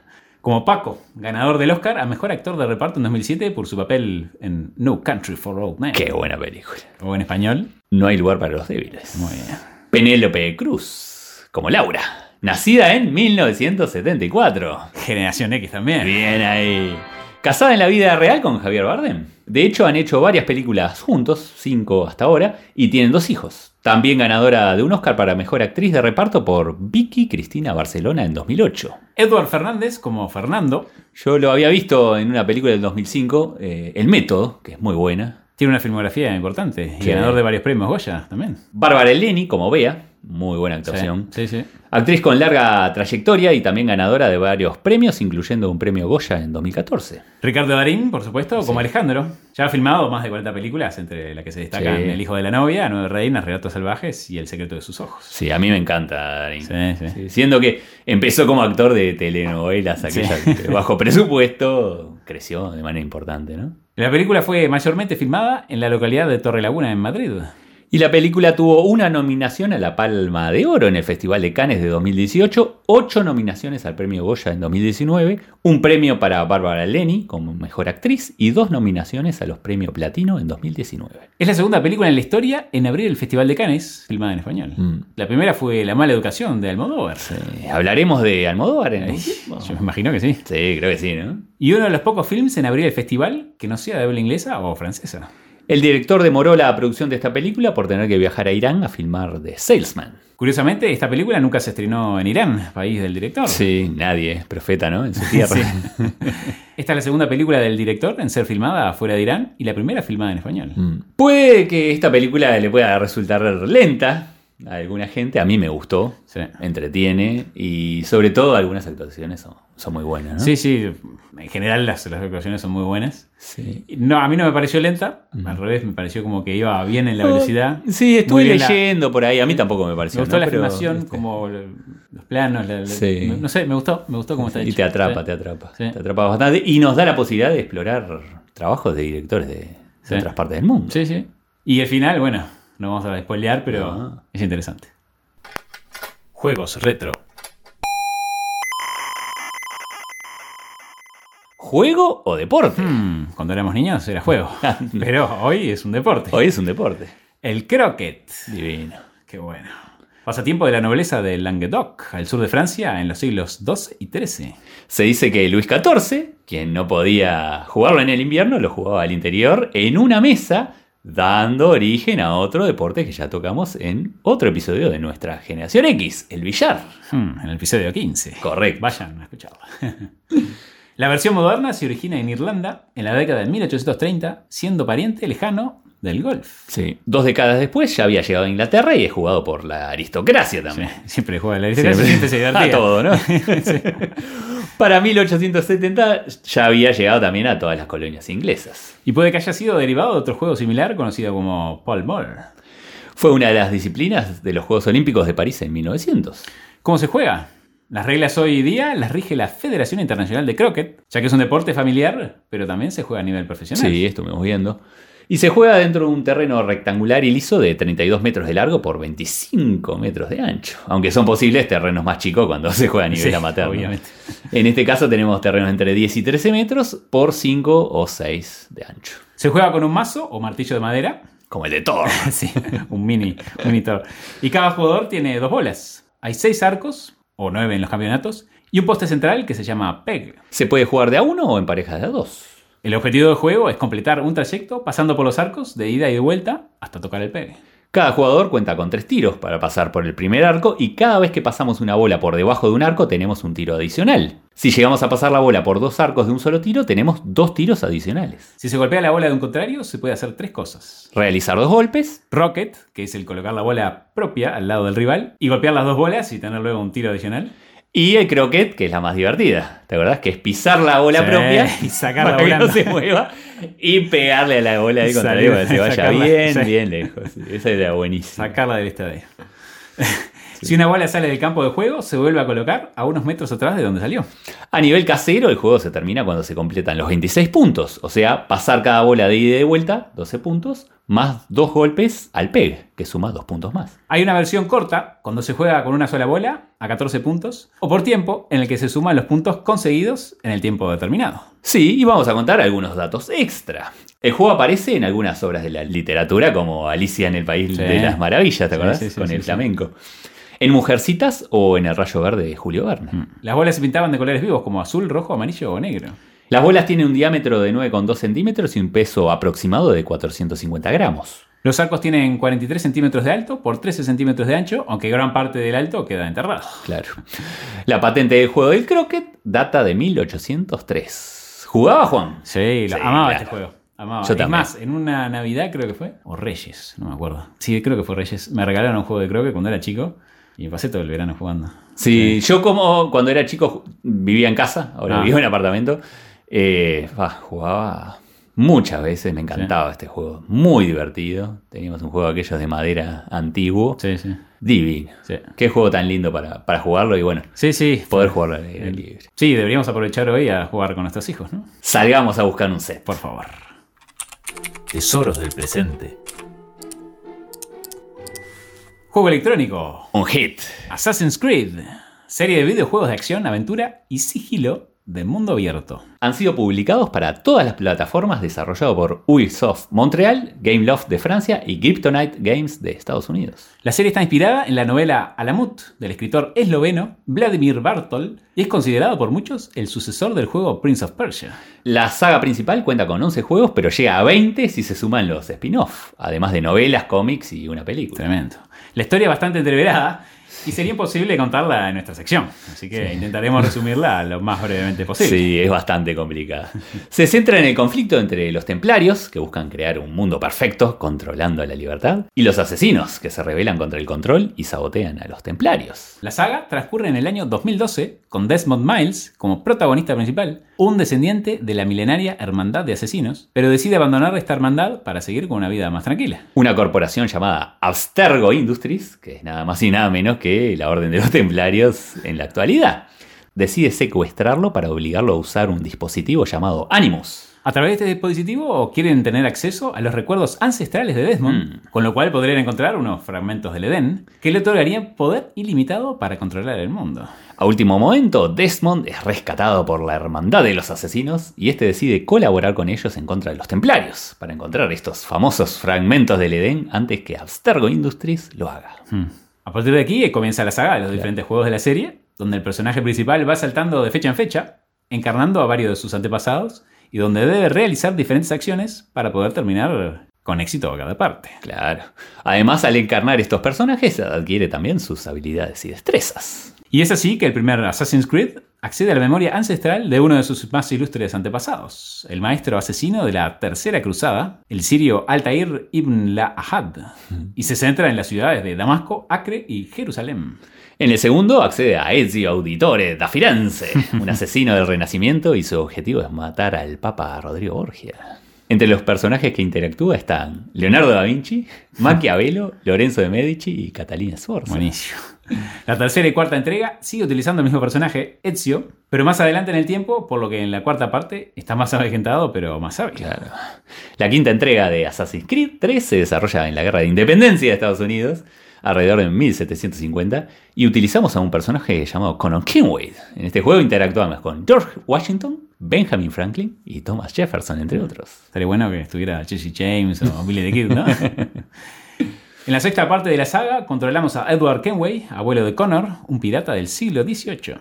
Speaker 2: Como Paco, ganador del Oscar a mejor actor de reparto en 2007 por su papel en No Country for Old Men.
Speaker 1: Qué buena película.
Speaker 2: O en español.
Speaker 1: No hay lugar para los débiles.
Speaker 2: Muy bien.
Speaker 1: Penélope Cruz, como Laura, nacida en 1974.
Speaker 2: Generación X también.
Speaker 1: Bien ahí. Casada en la vida real con Javier Bardem. De hecho, han hecho varias películas juntos, cinco hasta ahora, y tienen dos hijos. También ganadora de un Oscar para Mejor Actriz de Reparto por Vicky Cristina Barcelona en 2008.
Speaker 2: Edward Fernández como Fernando
Speaker 1: Yo lo había visto en una película del 2005, eh, El Método, que es muy buena.
Speaker 2: tiene una filmografía importante y
Speaker 1: Sí.
Speaker 2: ganador de varios premios Goya también.
Speaker 1: Bárbara Eleni como Bea, muy buena actuación.
Speaker 2: Sí, sí.
Speaker 1: Actriz con larga trayectoria y también ganadora de varios premios, incluyendo un premio Goya en 2014.
Speaker 2: Ricardo Darín, por supuesto, como Alejandro. Ya ha filmado más de 40 películas, entre las que se destacan. El hijo de la novia, Nueve reinas, Relatos salvajes y El secreto de sus ojos.
Speaker 1: Sí, a mí me encanta Darín. Siendo que empezó como actor de telenovelas, aquellas bajo presupuesto, creció de manera importante, ¿no?
Speaker 2: La película fue mayormente filmada en la localidad de Torre Laguna, en Madrid.
Speaker 1: Y la película tuvo una nominación a la Palma de Oro en el Festival de Cannes de 2018, ocho nominaciones al premio Goya en 2019, un premio para Bárbara Leni como mejor actriz y dos nominaciones a los premios Platino en 2019.
Speaker 2: Es la segunda película en la historia en abrir el Festival de Cannes, filmada en español.
Speaker 1: Mm.
Speaker 2: La primera fue La mala educación de Almodóvar.
Speaker 1: ¿Hablaremos de Almodóvar en tiempo?
Speaker 2: yo me imagino que sí.
Speaker 1: Sí, creo que sí, ¿no?
Speaker 2: Y uno de los pocos films en abrir el festival que no sea de habla inglesa o francesa.
Speaker 1: El director demoró la producción de esta película por tener que viajar a Irán a filmar The Salesman.
Speaker 2: Curiosamente, esta película nunca se estrenó en Irán, país del director.
Speaker 1: Sí, nadie profeta, ¿no? En su tierra.
Speaker 2: Esta es la segunda película del director en ser filmada fuera de Irán y la primera filmada en español.
Speaker 1: Mm. Puede que esta película le pueda resultar lenta a alguna gente. A mí me gustó,
Speaker 2: Sí.
Speaker 1: entretiene y sobre todo algunas actuaciones son, son muy buenas. ¿no?
Speaker 2: Sí, sí, en general las, las actuaciones son muy buenas.
Speaker 1: Sí.
Speaker 2: No, a mí no me pareció lenta, al revés, me pareció como que iba bien en la velocidad.
Speaker 1: Sí, estuve
Speaker 2: bien la-
Speaker 1: leyendo por ahí. A mí tampoco me
Speaker 2: Me
Speaker 1: pareció.
Speaker 2: gustó
Speaker 1: ¿no?
Speaker 2: la
Speaker 1: Pero,
Speaker 2: filmación,
Speaker 1: este,
Speaker 2: como lo- los planos, la- la-
Speaker 1: Sí.
Speaker 2: no sé, me gustó, me gustó cómo está
Speaker 1: Y
Speaker 2: hecho.
Speaker 1: te atrapa, te atrapa. Te atrapa bastante. Y nos da la posibilidad de explorar trabajos de directores de, de otras partes del mundo.
Speaker 2: Sí, sí. Y el final, bueno, no vamos a spoilear, pero es interesante. Juegos retro.
Speaker 1: ¿Juego o deporte?
Speaker 2: Hmm, cuando éramos niños era juego, pero hoy es un deporte.
Speaker 1: Hoy es un deporte.
Speaker 2: El croquet.
Speaker 1: Divino.
Speaker 2: Qué bueno. Pasatiempo de la nobleza de Languedoc, al sur de Francia, en los siglos XII y XIII.
Speaker 1: Se dice que Luis XIV, quien no podía jugarlo en el invierno, lo jugaba al interior en una mesa, dando origen a otro deporte que ya tocamos en otro episodio de nuestra generación X, el billar.
Speaker 2: Hmm, en el episodio 15.
Speaker 1: Correcto.
Speaker 2: Vayan a escucharla. la versión moderna se origina en Irlanda en la década de 1830, siendo pariente lejano del golf.
Speaker 1: Sí. Dos décadas después ya había llegado a Inglaterra y es jugado por la aristocracia también.
Speaker 2: Siempre juega la aristocracia,
Speaker 1: Siempre.
Speaker 2: siempre se
Speaker 1: a todo, ¿no? Para 1870 ya había llegado también a todas las colonias inglesas.
Speaker 2: Y puede que haya sido derivado de otro juego similar conocido como Paul Ball.
Speaker 1: Fue una de las disciplinas de los Juegos Olímpicos de París en 1900.
Speaker 2: ¿Cómo se juega? Las reglas hoy día las rige la Federación Internacional de Croquet, ya que es un deporte familiar, pero también se juega a nivel profesional.
Speaker 1: Sí, estuvimos viendo. Y se juega dentro de un terreno rectangular y liso de 32 metros de largo por 25 metros de ancho. Aunque son posibles terrenos más chicos cuando se juega a nivel
Speaker 2: Sí,
Speaker 1: amateur. ¿no?
Speaker 2: obviamente.
Speaker 1: En este caso tenemos terrenos entre 10 y 13 metros por 5 o 6 de ancho.
Speaker 2: Se juega con un mazo o martillo de madera.
Speaker 1: Como el de Thor.
Speaker 2: Sí, un mini, mini Thor. Y cada jugador tiene dos bolas. Hay seis arcos, o nueve en los campeonatos, y un poste central que se llama PEG.
Speaker 1: Se puede jugar de a uno o en parejas de a dos.
Speaker 2: El objetivo del juego es completar un trayecto pasando por los arcos de ida y de vuelta hasta tocar el PEG.
Speaker 1: Cada jugador cuenta con tres tiros para pasar por el primer arco y cada vez que pasamos una bola por debajo de un arco tenemos un tiro adicional. Si llegamos a pasar la bola por dos arcos de un solo tiro tenemos dos tiros adicionales.
Speaker 2: Si se golpea la bola de un contrario, se puede hacer tres cosas.
Speaker 1: Realizar dos golpes,
Speaker 2: Rocket, que es el colocar la bola propia al lado del rival, y golpear las dos bolas y tener luego un tiro adicional.
Speaker 1: Y el croquet, que es la más divertida. ¿Te acordás? Que es pisar la bola
Speaker 2: Sí,
Speaker 1: propia
Speaker 2: y sacar la
Speaker 1: para que no se mueva y pegarle a la bola contrario para
Speaker 2: salir-
Speaker 1: que se vaya
Speaker 2: sacarla,
Speaker 1: bien,
Speaker 2: sí.
Speaker 1: bien lejos. Esa era buenísima.
Speaker 2: Sacarla del estadio. Si una bola sale del campo de juego, se vuelve a colocar a unos metros atrás de donde salió.
Speaker 1: A nivel casero, el juego se termina cuando se completan los 26 puntos. O sea, pasar cada bola de ida y de vuelta, 12 puntos, más dos golpes al PEG, que suma dos puntos más.
Speaker 2: Hay una versión corta, cuando se juega con una sola bola, a 14 puntos, o por tiempo, en el que se suman los puntos conseguidos en el tiempo determinado.
Speaker 1: Sí, y vamos a contar algunos datos extra. El juego aparece en algunas obras de la literatura, como Alicia en el País
Speaker 2: Sí.
Speaker 1: de las Maravillas, ¿te acordás?
Speaker 2: sí, sí,
Speaker 1: Con el flamenco. En Mujercitas o en El Rayo Verde de Julio Verne.
Speaker 2: Las bolas se pintaban de colores vivos, como azul, rojo, amarillo o negro.
Speaker 1: Las bolas tienen un diámetro de 9,2 centímetros y un peso aproximado de 450 gramos.
Speaker 2: Los arcos tienen 43 centímetros de alto por 13 centímetros de ancho, aunque gran parte del alto queda enterrado.
Speaker 1: Claro. La patente del juego del croquet data de 1803. ¿Jugaba Juan?
Speaker 2: Sí, lo-
Speaker 1: Sí,
Speaker 2: amaba
Speaker 1: claro.
Speaker 2: este juego. Amaba.
Speaker 1: Yo
Speaker 2: es
Speaker 1: también.
Speaker 2: más, en una Navidad creo que fue, o Reyes, no me acuerdo. Sí, creo que fue Reyes. Me regalaron un juego de croquet cuando era chico y pasé todo el verano jugando.
Speaker 1: Sí, yo como cuando era chico vivía en casa, ahora
Speaker 2: Ah.
Speaker 1: vivo en apartamento, eh, jugaba muchas veces, me encantaba este juego, muy divertido. Teníamos un juego de aquellos de madera antiguo,
Speaker 2: Sí, sí.
Speaker 1: divino.
Speaker 2: Sí.
Speaker 1: Qué juego tan lindo para, para jugarlo y bueno,
Speaker 2: Sí, sí.
Speaker 1: poder jugarlo al aire libre.
Speaker 2: Sí, deberíamos aprovechar hoy a jugar con nuestros hijos, ¿no?
Speaker 1: Salgamos a buscar un set.
Speaker 2: Por favor.
Speaker 3: Tesoros del presente.
Speaker 2: Juego electrónico.
Speaker 1: Un hit.
Speaker 2: Assassin's Creed. Serie de videojuegos de acción, aventura y sigilo de mundo abierto.
Speaker 1: Han sido publicados para todas las plataformas desarrollado por Ubisoft Montreal, Gameloft de Francia y Kryptonite Games de Estados Unidos.
Speaker 2: La serie está inspirada en la novela Alamut del escritor esloveno Vladimir Bartol y es considerado por muchos el sucesor del juego Prince of Persia.
Speaker 1: La saga principal cuenta con 11 juegos, pero llega a 20 si se suman los spin-off, además de novelas, cómics y una película.
Speaker 2: Tremendo. La historia es bastante entreverada y sería imposible contarla en nuestra sección, así que intentaremos resumirla lo más brevemente posible.
Speaker 1: Sí, es bastante complicada. Se centra en el conflicto entre los templarios, que buscan crear un mundo perfecto controlando la libertad, y los asesinos, que se rebelan contra el control y sabotean a los templarios.
Speaker 2: La saga transcurre en el año 2012 con Desmond Miles como protagonista principal, un descendiente de la milenaria Hermandad de Asesinos, pero decide abandonar esta hermandad para seguir con una vida más tranquila.
Speaker 1: Una corporación llamada Abstergo Industries, que es nada más y nada menos que la Orden de los Templarios en la actualidad, decide secuestrarlo para obligarlo a usar un dispositivo llamado Animus.
Speaker 2: A través de este dispositivo quieren tener acceso a los recuerdos ancestrales de Desmond, con lo cual podrían encontrar unos fragmentos del Edén que le otorgarían poder ilimitado para controlar el mundo.
Speaker 1: A último momento, Desmond es rescatado por la Hermandad de los Asesinos y este decide colaborar con ellos en contra de los Templarios para encontrar estos famosos fragmentos del Edén antes que Abstergo Industries lo haga.
Speaker 2: Hmm. A partir de aquí comienza la saga de los diferentes juegos de la serie, donde el personaje principal va saltando de fecha en fecha, encarnando a varios de sus antepasados, y donde debe realizar diferentes acciones para poder terminar con éxito cada parte.
Speaker 1: Claro. Además, al encarnar estos personajes, adquiere también sus habilidades y destrezas.
Speaker 2: Y es así que el primer Assassin's Creed accede a la memoria ancestral de uno de sus más ilustres antepasados, el maestro asesino de la Tercera Cruzada, el sirio Altair ibn la-Ahad, y se centra en las ciudades de Damasco, Acre y Jerusalén.
Speaker 1: En el segundo accede a Ezio Auditore da Firenze, un asesino del Renacimiento, y su objetivo es matar al Papa Rodrigo Borgia. Entre los personajes que interactúa están Leonardo da Vinci, Maquiavelo, Lorenzo de Medici y Catalina Sforza.
Speaker 2: Buenísimo. La tercera y cuarta entrega sigue utilizando el mismo personaje, Ezio, pero más adelante en el tiempo, por lo que en la cuarta parte está más avejentado, pero más sabio.
Speaker 1: Claro. La quinta entrega de Assassin's Creed 3 se desarrolla en la Guerra de Independencia de Estados Unidos, alrededor de 1750, y utilizamos a un personaje llamado Conor Kenway. En este juego interactuamos con George Washington, Benjamin Franklin y Thomas Jefferson, entre otros.
Speaker 2: Estaría bueno que estuviera Jesse James o Billy the Kid, ¿no? En la sexta parte de la saga controlamos a Edward Kenway, abuelo de Connor, un pirata del siglo XVIII.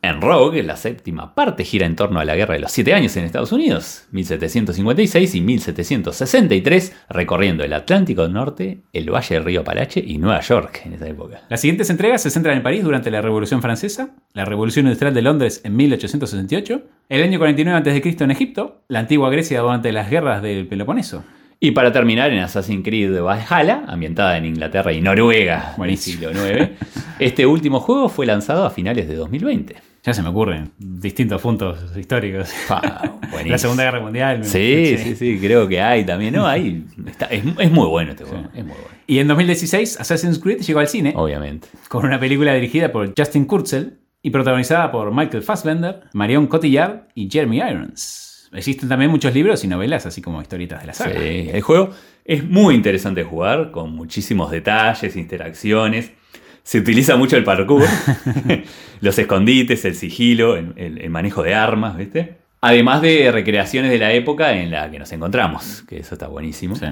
Speaker 1: En Rogue, la séptima parte gira en torno a la Guerra de los Siete Años en Estados Unidos, 1756 y 1763, recorriendo el Atlántico Norte, el Valle del Río Apalache y Nueva York en esa época.
Speaker 2: Las siguientes entregas se centran en París durante la Revolución Francesa, la Revolución Industrial de Londres en 1868, el año 49 a.C. en Egipto, la antigua Grecia durante las guerras del Peloponeso.
Speaker 1: Y para terminar en Assassin's Creed Valhalla, ambientada en Inglaterra y Noruega en el siglo IX, este último juego fue lanzado a finales de 2020.
Speaker 2: Ya se me ocurren distintos puntos históricos. La Segunda Guerra Mundial.
Speaker 1: Sí, sí, sí, creo que hay también. No, hay, está- es, es muy bueno este juego, es muy bueno.
Speaker 2: Y en 2016 Assassin's Creed llegó al cine
Speaker 1: Obviamente.
Speaker 2: con una película dirigida por Justin Kurzel y protagonizada por Michael Fassbender, Marion Cotillard y Jeremy Irons. Existen también muchos libros y novelas, así como historietas de la saga.
Speaker 1: Sí, el juego es muy interesante de jugar, con muchísimos detalles, interacciones. Se utiliza mucho el parkour, los escondites, el sigilo, el, el- el manejo de armas, ¿viste? Además de recreaciones de la época en la que nos encontramos, que eso está buenísimo.
Speaker 2: Sí.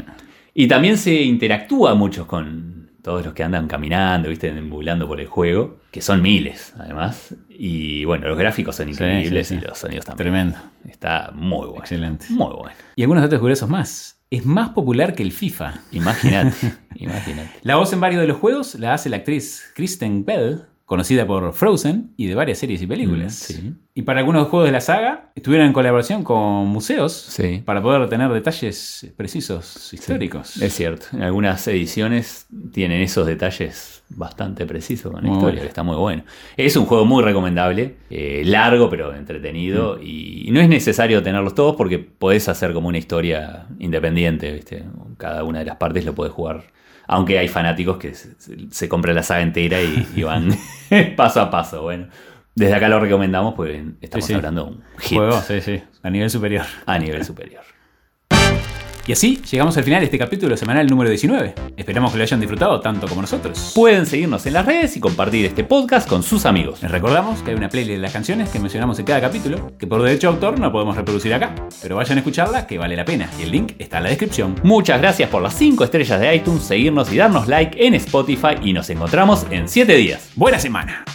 Speaker 1: Y también se interactúa mucho con todos los que andan caminando, ¿viste? Deambulando por el juego, que son miles, además. Y bueno, los gráficos son increíbles
Speaker 2: sí, sí.
Speaker 1: y los sonidos también.
Speaker 2: Tremendo.
Speaker 1: Está muy bueno.
Speaker 2: Excelente.
Speaker 1: Muy bueno.
Speaker 2: Y algunos datos curiosos más. Es más popular que el FIFA.
Speaker 1: Imagínate, imagínate.
Speaker 2: La voz en varios de los juegos la hace la actriz Kristen Bell, conocida por Frozen y de varias series y películas.
Speaker 1: Mm, sí.
Speaker 2: Y para algunos juegos de la saga, estuvieron en colaboración con museos
Speaker 1: Sí.
Speaker 2: para poder tener detalles precisos históricos.
Speaker 1: Es cierto, en algunas ediciones tienen esos detalles bastante precisos con la
Speaker 2: Muy
Speaker 1: historia,
Speaker 2: bueno.
Speaker 1: que está muy bueno. Es un juego muy recomendable, eh, largo pero entretenido,
Speaker 2: Mm.
Speaker 1: y no es necesario tenerlos todos porque podés hacer como una historia independiente, ¿viste? Cada una de las partes lo podés jugar. Aunque hay fanáticos que se, se compran la saga entera y, y van paso a paso. Bueno, desde acá lo recomendamos porque estamos
Speaker 2: Sí, sí.
Speaker 1: hablando de un hit
Speaker 2: Juego, sí, sí, a nivel superior.
Speaker 1: a nivel superior.
Speaker 2: Y así llegamos al final de este capítulo semanal número 19. Esperamos que lo hayan disfrutado tanto como nosotros.
Speaker 1: Pueden seguirnos en las redes y compartir este podcast con sus amigos.
Speaker 2: Les recordamos que hay una playlist de las canciones que mencionamos en cada capítulo, que por derecho de autor no podemos reproducir acá, pero vayan a escucharla que vale la pena, y el link está en la descripción.
Speaker 1: Muchas gracias por las 5 estrellas de iTunes, seguirnos y darnos like en Spotify y nos encontramos en 7 días.
Speaker 2: ¡Buena semana!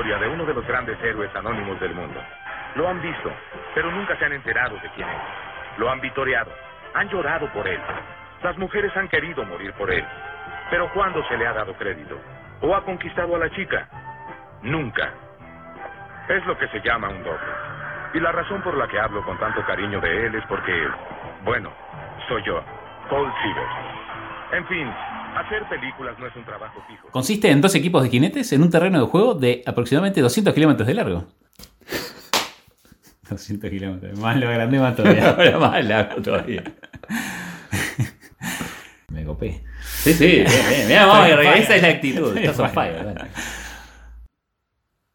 Speaker 4: Historia de uno de los grandes héroes anónimos del mundo. Lo han visto, pero nunca se han enterado de quién es. Lo han vitoreado, han llorado por él. Las mujeres han querido morir por él. Pero ¿cuándo se le ha dado crédito? ¿O ha conquistado a la chica? Nunca. Es lo que se llama un doble. Y la razón por la que hablo con tanto cariño de él es porque, bueno, soy yo, Paul Sievers. En fin, hacer películas no es un trabajo fijo.
Speaker 2: Consiste en dos equipos de jinetes en un terreno de juego de aproximadamente 200 kilómetros de largo. 200 kilómetros, más lo agrandé más todavía.
Speaker 1: Ahora más largo todavía.
Speaker 2: Me copé.
Speaker 1: Sí, sí, bien, bien. Mirá, vamos, esa es la actitud. Estás on
Speaker 2: on fire.
Speaker 1: fire. bueno.